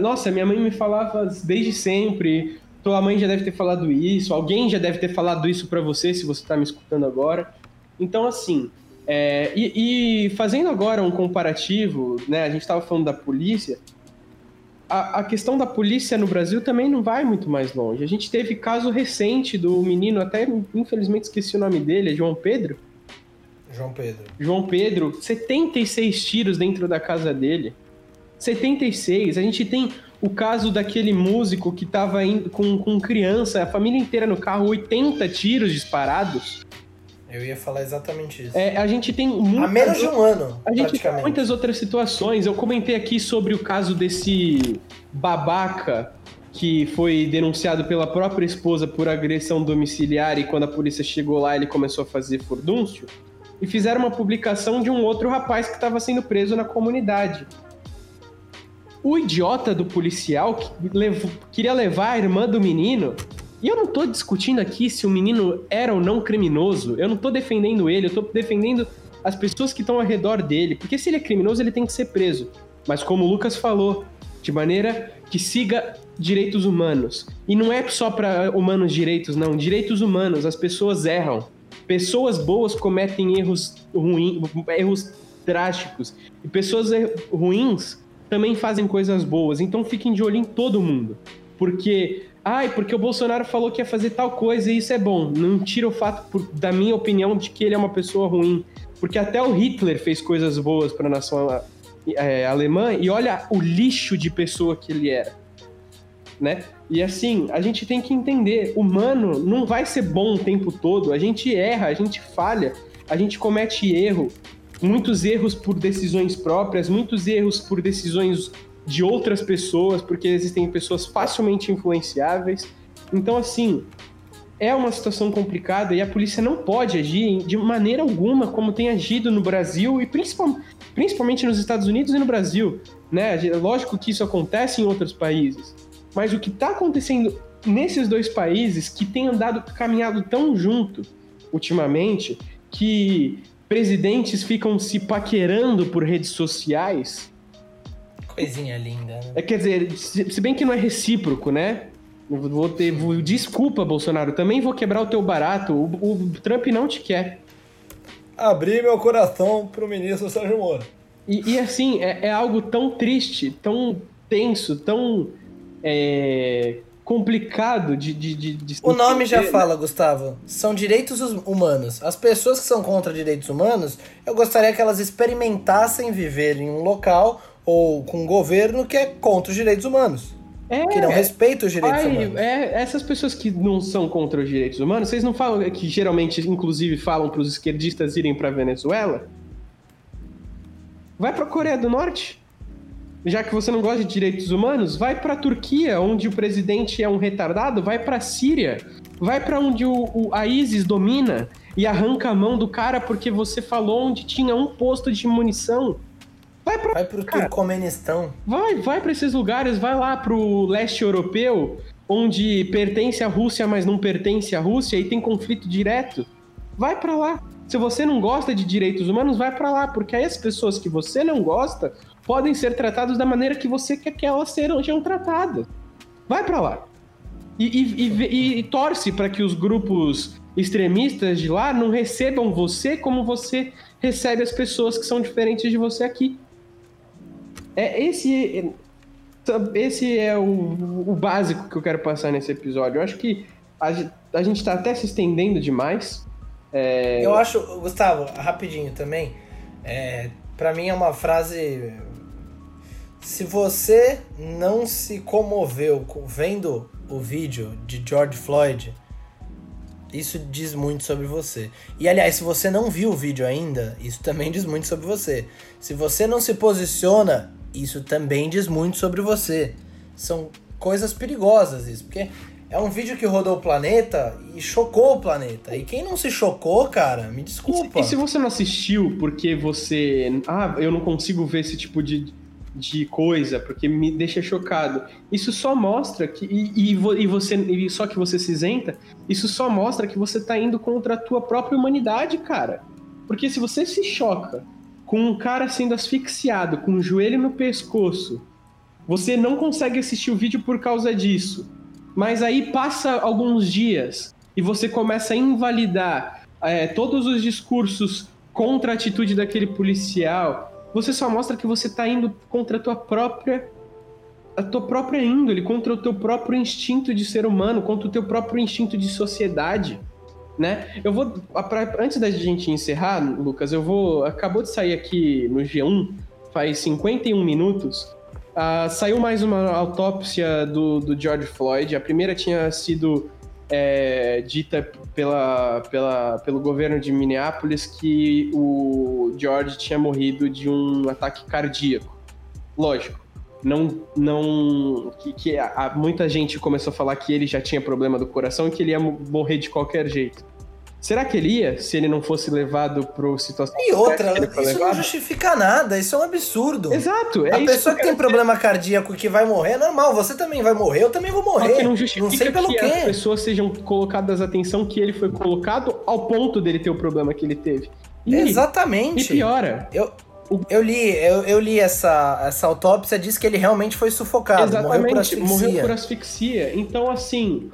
Nossa, minha mãe me falava desde sempre. Tua mãe já deve ter falado isso. Alguém já deve ter falado isso para você, se você tá me escutando agora. Então, assim. É, e, e, fazendo agora um comparativo, né? A gente estava falando da polícia a, a, questão da polícia no Brasil também não vai muito mais longe. A gente teve caso recente do menino, até infelizmente esqueci o nome dele, é João Pedro. João Pedro. João Pedro, 76 tiros dentro da casa dele. 76. A gente tem o caso daquele músico que estava indo com, com criança, a família inteira no carro, 80 tiros disparados. Eu ia falar exatamente isso. É, a gente tem muitas, Há menos de um ano. A gente tem muitas outras situações. Eu comentei aqui sobre o caso desse babaca que foi denunciado pela própria esposa por agressão domiciliar e quando a polícia chegou lá ele começou a fazer furdúncio. E fizeram uma publicação de um outro rapaz que estava sendo preso na comunidade. O idiota do policial que levou, queria levar a irmã do menino e eu não tô discutindo aqui se o menino era ou não criminoso. Eu não tô defendendo ele, eu tô defendendo as pessoas que estão ao redor dele. Porque se ele é criminoso, ele tem que ser preso. Mas como o Lucas falou, de maneira que siga direitos humanos. E não é só para humanos direitos, não. Direitos humanos, as pessoas erram. Pessoas boas cometem erros ruins, erros drásticos. E pessoas er, ruins também fazem coisas boas. Então fiquem de olho em todo mundo. Porque ai, porque o Bolsonaro falou que ia fazer tal coisa e isso é bom. Não tira o fato, por, da minha opinião, de que ele é uma pessoa ruim. Porque até o Hitler fez coisas boas para a nação é, alemã e olha o lixo de pessoa que ele era. Né? E assim, a gente tem que entender, humano não vai ser bom o tempo todo. A gente erra, a gente falha, a gente comete erro, muitos erros por decisões próprias, muitos erros por decisões de outras pessoas, porque existem pessoas facilmente influenciáveis. Então, assim, é uma situação complicada e a polícia não pode agir de maneira alguma como tem agido no Brasil e principalmente nos Estados Unidos e no Brasil. Né? Lógico que isso acontece em outros países, mas o que está acontecendo nesses dois países que tem andado caminhado tão junto ultimamente que presidentes ficam se paquerando por redes sociais Coisinha linda. Né? É, quer dizer, se, bem que não é recíproco, né? Vou ter. Vou, desculpa, Bolsonaro, também vou quebrar o teu barato. O, o Trump não te quer. Abri meu coração pro ministro Sérgio Moro. E, e assim, é, é, algo tão triste, tão tenso, tão é, complicado de, de, de, de O nome já fala, Gustavo. São direitos humanos. As pessoas que são contra direitos humanos, eu gostaria que elas experimentassem viver em um local ou com um governo que é contra os direitos humanos. É, que não respeita os direitos humanos. É, essas pessoas que não são contra os direitos humanos, vocês não falam que geralmente, inclusive, falam para os esquerdistas irem para Venezuela? Vai para a Coreia do Norte. Já que você não gosta de direitos humanos, vai para a Turquia, onde o presidente é um retardado, vai para a Síria, vai para onde o, o, a ISIS domina e arranca a mão do cara porque você falou onde tinha um posto de munição. Vai, pra, vai pro cara, Turcomenistão. Vai, vai para esses lugares, vai lá pro leste europeu, onde pertence à Rússia, mas não pertence à Rússia e tem conflito direto. Vai para lá. Se você não gosta de direitos humanos, vai para lá, porque aí as pessoas que você não gosta podem ser tratadas da maneira que você quer que elas sejam tratadas. Vai para lá. E, e, e, e torce para que os grupos extremistas de lá não recebam você como você recebe as pessoas que são diferentes de você aqui. É esse esse é o, o básico que eu quero passar nesse episódio. Eu acho que a, a gente está até se estendendo demais. É... Eu acho, Gustavo, rapidinho também. É, para mim é uma frase. Se você não se comoveu vendo o vídeo de George Floyd, isso diz muito sobre você. E aliás, se você não viu o vídeo ainda, isso também diz muito sobre você. Se você não se posiciona, isso também diz muito sobre você. São coisas perigosas isso, porque é um vídeo que rodou o planeta e chocou o planeta. E quem não se chocou, cara, me desculpa. E se, e se você não assistiu porque você. Ah, eu não consigo ver esse tipo de de coisa, porque me deixa chocado. Isso só mostra que. E, e, e você. E só que você se isenta, isso só mostra que você tá indo contra a tua própria humanidade, cara. Porque se você se choca com um cara sendo asfixiado, com o um joelho no pescoço, você não consegue assistir o vídeo por causa disso. Mas aí passa alguns dias e você começa a invalidar é, todos os discursos contra a atitude daquele policial, você só mostra que você tá indo contra a tua própria a tua própria índole, contra o teu próprio instinto de ser humano, contra o teu próprio instinto de sociedade, né? Eu vou pra, antes da gente encerrar, Lucas, eu vou acabou de sair aqui no G1 faz 51 minutos. Uh, saiu mais uma autópsia do, do George Floyd. A primeira tinha sido é, dita pela, pela, pelo governo de Minneapolis que o George tinha morrido de um ataque cardíaco. Lógico, não, não que, que a, muita gente começou a falar que ele já tinha problema do coração e que ele ia morrer de qualquer jeito. Será que ele ia se ele não fosse levado para situação E outra, isso levado? não justifica nada, isso é um absurdo. Exato. É a pessoa que, que tem problema cardíaco que vai morrer é normal, você também vai morrer, eu também vou morrer. Não justifica não sei pelo que quê. as pessoas sejam colocadas atenção que ele foi colocado ao ponto dele ter o problema que ele teve. E, Exatamente. E piora. Eu, eu li, eu, eu, li essa, essa autópsia, diz que ele realmente foi sufocado, Exatamente, morreu por asfixia. Morreu por asfixia. Então, assim,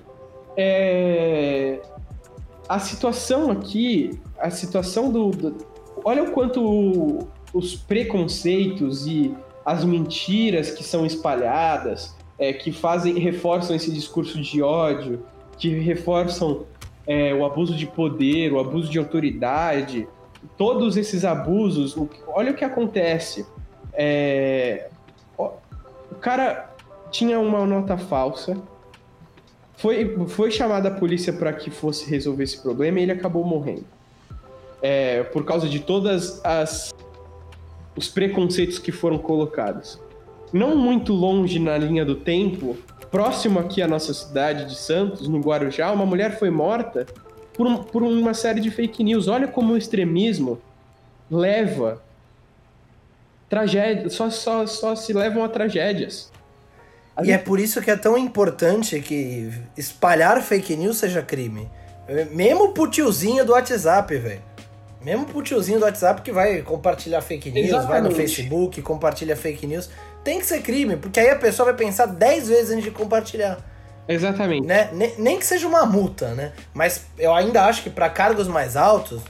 é a situação aqui, a situação do, do olha o quanto os preconceitos e as mentiras que são espalhadas, é, que fazem, reforçam esse discurso de ódio, que reforçam é, o abuso de poder, o abuso de autoridade, todos esses abusos. Olha o que acontece. É, o cara tinha uma nota falsa, foi, foi chamada a polícia para que fosse resolver esse problema e ele acabou morrendo. É, por causa de todas as os preconceitos que foram colocados. Não muito longe na linha do tempo, próximo aqui à nossa cidade de Santos, no Guarujá, uma mulher foi morta por, um, por uma série de fake news. Olha como o extremismo leva tragédias, só, só, só se levam a tragédias. E é por isso que é tão importante que espalhar fake news seja crime. Mesmo pro tiozinho do WhatsApp, velho. Mesmo pro tiozinho do WhatsApp que vai compartilhar fake news, Exatamente. vai no Facebook, compartilha fake news. Tem que ser crime, porque aí a pessoa vai pensar 10 vezes antes de compartilhar. Exatamente. Né? Nem que seja uma multa, né? Mas eu ainda acho que para cargos mais altos,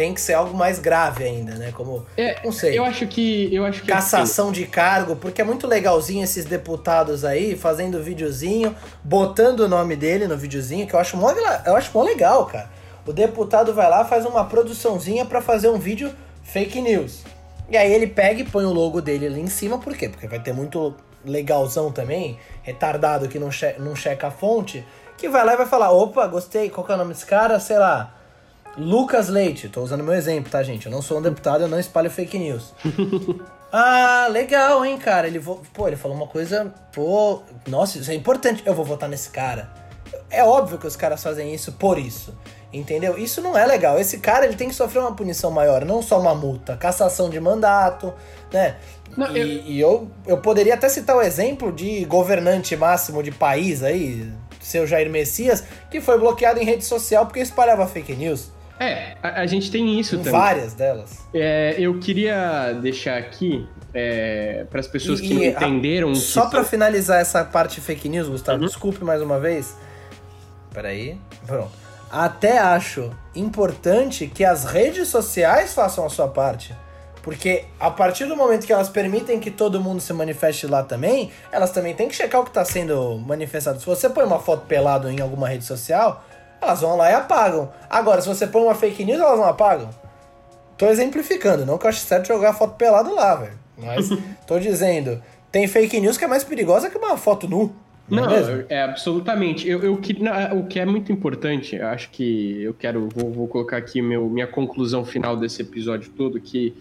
tem que ser algo mais grave ainda, né? Como, é, não sei. Eu acho que... Eu acho que Cassação assim... de cargo, porque é muito legalzinho esses deputados aí fazendo videozinho, botando o nome dele no videozinho, que eu acho mó, eu acho mó legal, cara. O deputado vai lá, faz uma produçãozinha para fazer um vídeo fake news. E aí ele pega e põe o logo dele ali em cima, por quê? Porque vai ter muito legalzão também, retardado que não, che não checa a fonte, que vai lá e vai falar: opa, gostei, qual que é o nome desse cara? Sei lá. Lucas Leite, tô usando meu exemplo, tá, gente? Eu não sou um deputado, eu não espalho fake news. ah, legal, hein, cara? Ele, pô, ele falou uma coisa, pô, nossa, isso é importante, eu vou votar nesse cara. É óbvio que os caras fazem isso por isso. Entendeu? Isso não é legal. Esse cara ele tem que sofrer uma punição maior, não só uma multa, cassação de mandato, né? Não, e, eu... e eu, eu poderia até citar o exemplo de governante máximo de país aí, seu Jair Messias, que foi bloqueado em rede social porque espalhava fake news. É, a, a gente tem isso tem também. Várias delas. É, eu queria deixar aqui é, para as pessoas e, que não entenderam. Só para finalizar essa parte fake news, Gustavo, uhum. desculpe mais uma vez. Peraí. Pronto. Até acho importante que as redes sociais façam a sua parte. Porque a partir do momento que elas permitem que todo mundo se manifeste lá também, elas também têm que checar o que está sendo manifestado. Se você põe uma foto pelado em alguma rede social, elas vão lá e apagam. Agora, se você põe uma fake news, elas não apagam. Tô exemplificando, não que eu acho certo jogar foto pelado lá, velho. Mas tô dizendo, tem fake news que é mais perigosa que uma foto nu. Não, não é, é, absolutamente. Eu, eu, não, o que é muito importante, eu acho que eu quero, vou, vou colocar aqui meu, minha conclusão final desse episódio todo, que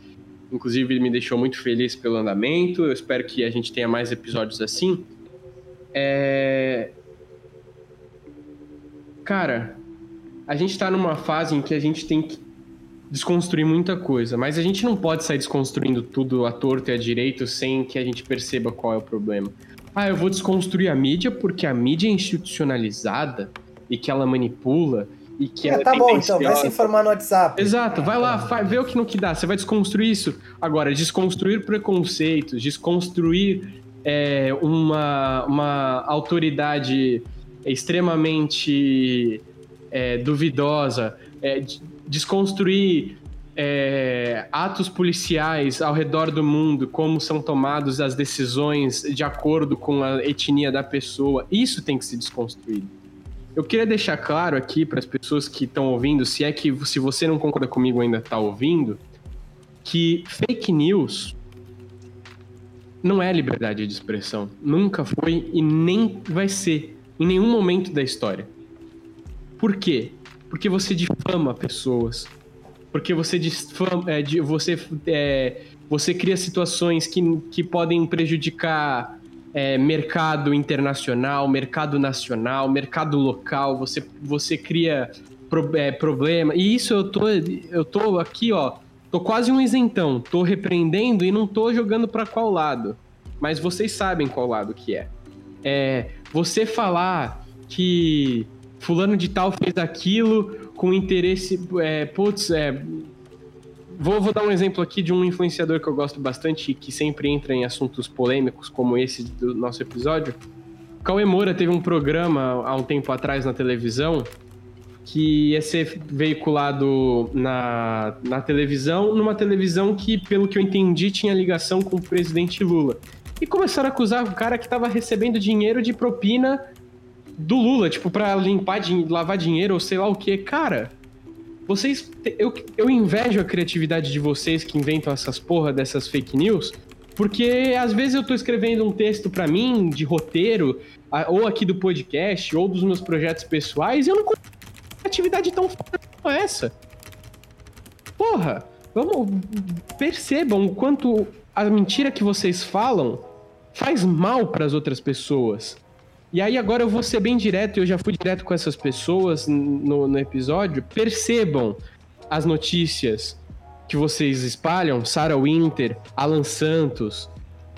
inclusive me deixou muito feliz pelo andamento. Eu espero que a gente tenha mais episódios assim. É... Cara, a gente tá numa fase em que a gente tem que desconstruir muita coisa, mas a gente não pode sair desconstruindo tudo à torta e à direito sem que a gente perceba qual é o problema. Ah, eu vou desconstruir a mídia porque a mídia é institucionalizada e que ela manipula e que é, ela tá bom, então, vai se informar no WhatsApp. Exato, vai lá, vai, vê o que não que dá. Você vai desconstruir isso. Agora, desconstruir preconceitos, desconstruir é, uma, uma autoridade extremamente é, duvidosa, é, desconstruir é, atos policiais ao redor do mundo, como são tomadas as decisões de acordo com a etnia da pessoa, isso tem que ser desconstruído. Eu queria deixar claro aqui para as pessoas que estão ouvindo, se é que se você não concorda comigo ainda está ouvindo, que fake news não é liberdade de expressão, nunca foi e nem vai ser em nenhum momento da história. Por quê? Porque você difama pessoas, porque você difama, é, você, é, você cria situações que, que podem prejudicar é, mercado internacional, mercado nacional, mercado local, você, você cria pro, é, problema. E isso eu tô, eu tô aqui, ó, tô quase um isentão, tô repreendendo e não tô jogando para qual lado. Mas vocês sabem qual lado que é. É você falar que fulano de tal fez aquilo com interesse. É, putz, é, vou, vou dar um exemplo aqui de um influenciador que eu gosto bastante e que sempre entra em assuntos polêmicos como esse do nosso episódio. Cauê Moura teve um programa há um tempo atrás na televisão que ia ser veiculado na, na televisão, numa televisão que, pelo que eu entendi, tinha ligação com o presidente Lula. E começaram a acusar o cara que estava recebendo dinheiro de propina do Lula, tipo, pra limpar, lavar dinheiro ou sei lá o que. Cara, vocês. Eu, eu invejo a criatividade de vocês que inventam essas porra dessas fake news. Porque às vezes eu tô escrevendo um texto para mim, de roteiro, ou aqui do podcast, ou dos meus projetos pessoais, e eu não consigo atividade tão foda como essa. Porra, vamos. Percebam o quanto a mentira que vocês falam faz mal para as outras pessoas. E aí agora eu vou ser bem direto, eu já fui direto com essas pessoas no, no episódio. Percebam as notícias que vocês espalham, Sarah Winter, Alan Santos,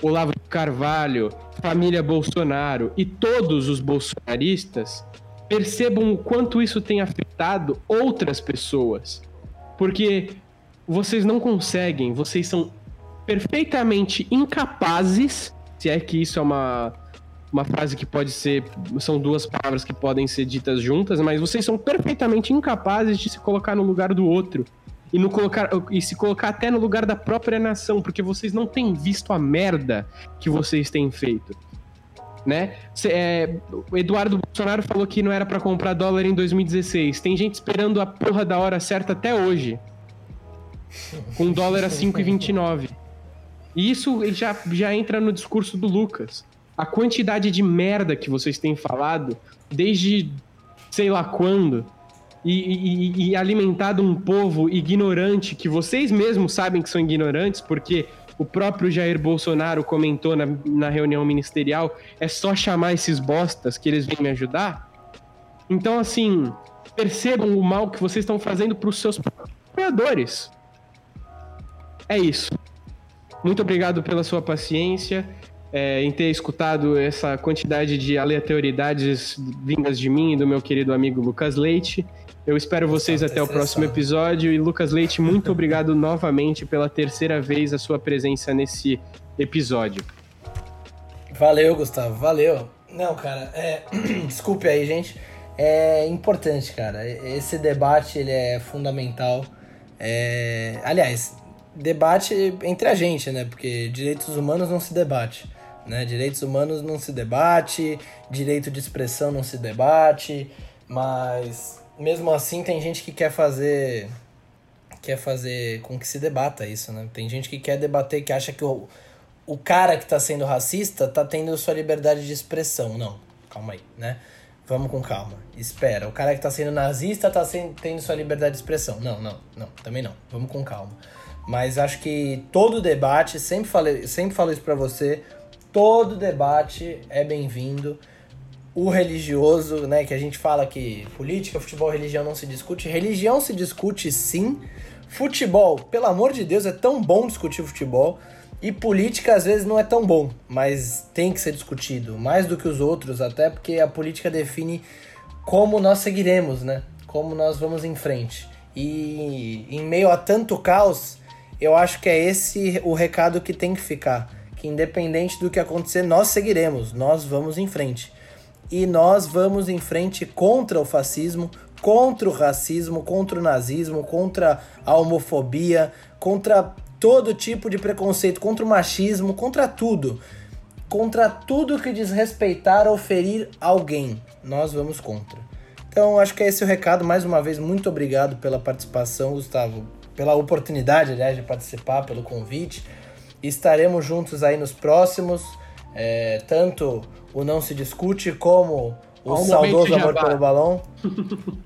Olavo Carvalho, família Bolsonaro e todos os bolsonaristas, percebam o quanto isso tem afetado outras pessoas. Porque vocês não conseguem, vocês são perfeitamente incapazes, se é que isso é uma uma frase que pode ser. São duas palavras que podem ser ditas juntas, mas vocês são perfeitamente incapazes de se colocar no lugar do outro. E, no colocar, e se colocar até no lugar da própria nação, porque vocês não têm visto a merda que vocês têm feito. Né? Cê, é, o Eduardo Bolsonaro falou que não era para comprar dólar em 2016. Tem gente esperando a porra da hora certa até hoje. Com dólar a 5,29. E isso já, já entra no discurso do Lucas a quantidade de merda que vocês têm falado desde sei lá quando e, e, e alimentado um povo ignorante que vocês mesmos sabem que são ignorantes, porque o próprio Jair Bolsonaro comentou na, na reunião ministerial: é só chamar esses bostas que eles vêm me ajudar. Então, assim, percebam o mal que vocês estão fazendo para os seus apoiadores. É isso. Muito obrigado pela sua paciência é, em ter escutado essa quantidade de aleatoriedades vindas de mim e do meu querido amigo Lucas Leite. Eu espero vocês até o próximo episódio. E Lucas Leite, muito obrigado novamente pela terceira vez a sua presença nesse episódio. Valeu, Gustavo, valeu. Não, cara, é... desculpe aí, gente. É importante, cara. Esse debate ele é fundamental. É... Aliás, debate entre a gente, né? Porque direitos humanos não se debate. Né? Direitos humanos não se debate, direito de expressão não se debate, mas mesmo assim tem gente que quer fazer quer fazer com que se debata isso, né? Tem gente que quer debater que acha que o, o cara que está sendo racista está tendo sua liberdade de expressão. Não, calma aí, né? Vamos com calma. Espera, o cara que está sendo nazista está tendo sua liberdade de expressão. Não, não, não, também não. Vamos com calma. Mas acho que todo debate, sempre falei, sempre falo isso para você, todo debate é bem-vindo. O religioso, né, que a gente fala que política, futebol, religião não se discute. Religião se discute sim. Futebol, pelo amor de Deus, é tão bom discutir futebol. E política às vezes não é tão bom, mas tem que ser discutido, mais do que os outros, até porque a política define como nós seguiremos, né? Como nós vamos em frente. E em meio a tanto caos, eu acho que é esse o recado que tem que ficar que independente do que acontecer, nós seguiremos, nós vamos em frente. E nós vamos em frente contra o fascismo, contra o racismo, contra o nazismo, contra a homofobia, contra todo tipo de preconceito, contra o machismo, contra tudo. Contra tudo que desrespeitar ou ferir alguém, nós vamos contra. Então, acho que é esse o recado. Mais uma vez, muito obrigado pela participação, Gustavo, pela oportunidade, aliás, de participar, pelo convite. Estaremos juntos aí nos próximos. É, tanto o Não Se Discute como o saudoso Amor pelo Balão.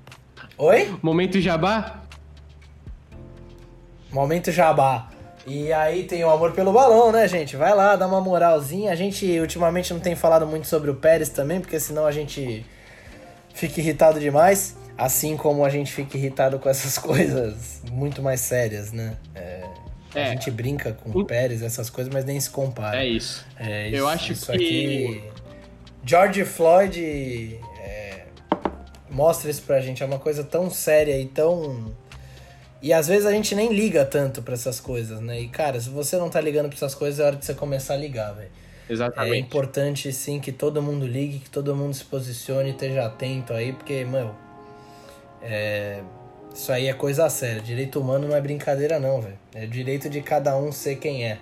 Oi? Momento Jabá? Momento Jabá. E aí tem o Amor pelo Balão, né, gente? Vai lá, dá uma moralzinha. A gente ultimamente não tem falado muito sobre o Pérez também, porque senão a gente fica irritado demais. Assim como a gente fica irritado com essas coisas muito mais sérias, né? É, é. A gente brinca com o Pérez, essas coisas, mas nem se compara. É isso. É, isso Eu acho isso que. Aqui, George Floyd é, mostra isso pra gente. É uma coisa tão séria e tão. E às vezes a gente nem liga tanto para essas coisas, né? E cara, se você não tá ligando pra essas coisas, é hora de você começar a ligar, velho. Exatamente. É importante sim que todo mundo ligue, que todo mundo se posicione, esteja atento aí, porque, mano, é, isso aí é coisa séria. Direito humano não é brincadeira, não, velho. É direito de cada um ser quem é.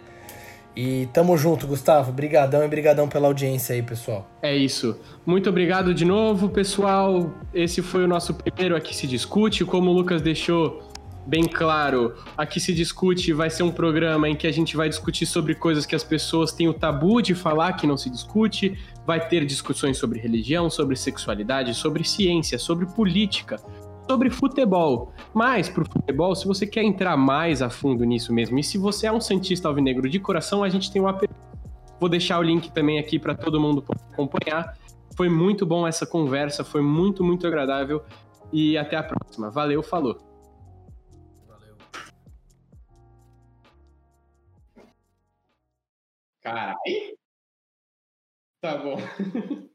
E tamo junto, Gustavo. Brigadão e brigadão pela audiência aí, pessoal. É isso. Muito obrigado de novo, pessoal. Esse foi o nosso primeiro Aqui Se Discute. Como o Lucas deixou bem claro, Aqui Se Discute vai ser um programa em que a gente vai discutir sobre coisas que as pessoas têm o tabu de falar que não se discute. Vai ter discussões sobre religião, sobre sexualidade, sobre ciência, sobre política, sobre futebol. Mas pro futebol, se você quer entrar mais a fundo nisso mesmo, e se você é um santista alvinegro de coração, a gente tem um app. Vou deixar o link também aqui para todo mundo acompanhar. Foi muito bom essa conversa, foi muito, muito agradável. E até a próxima. Valeu, falou. Valeu. Caralho. Tá bom.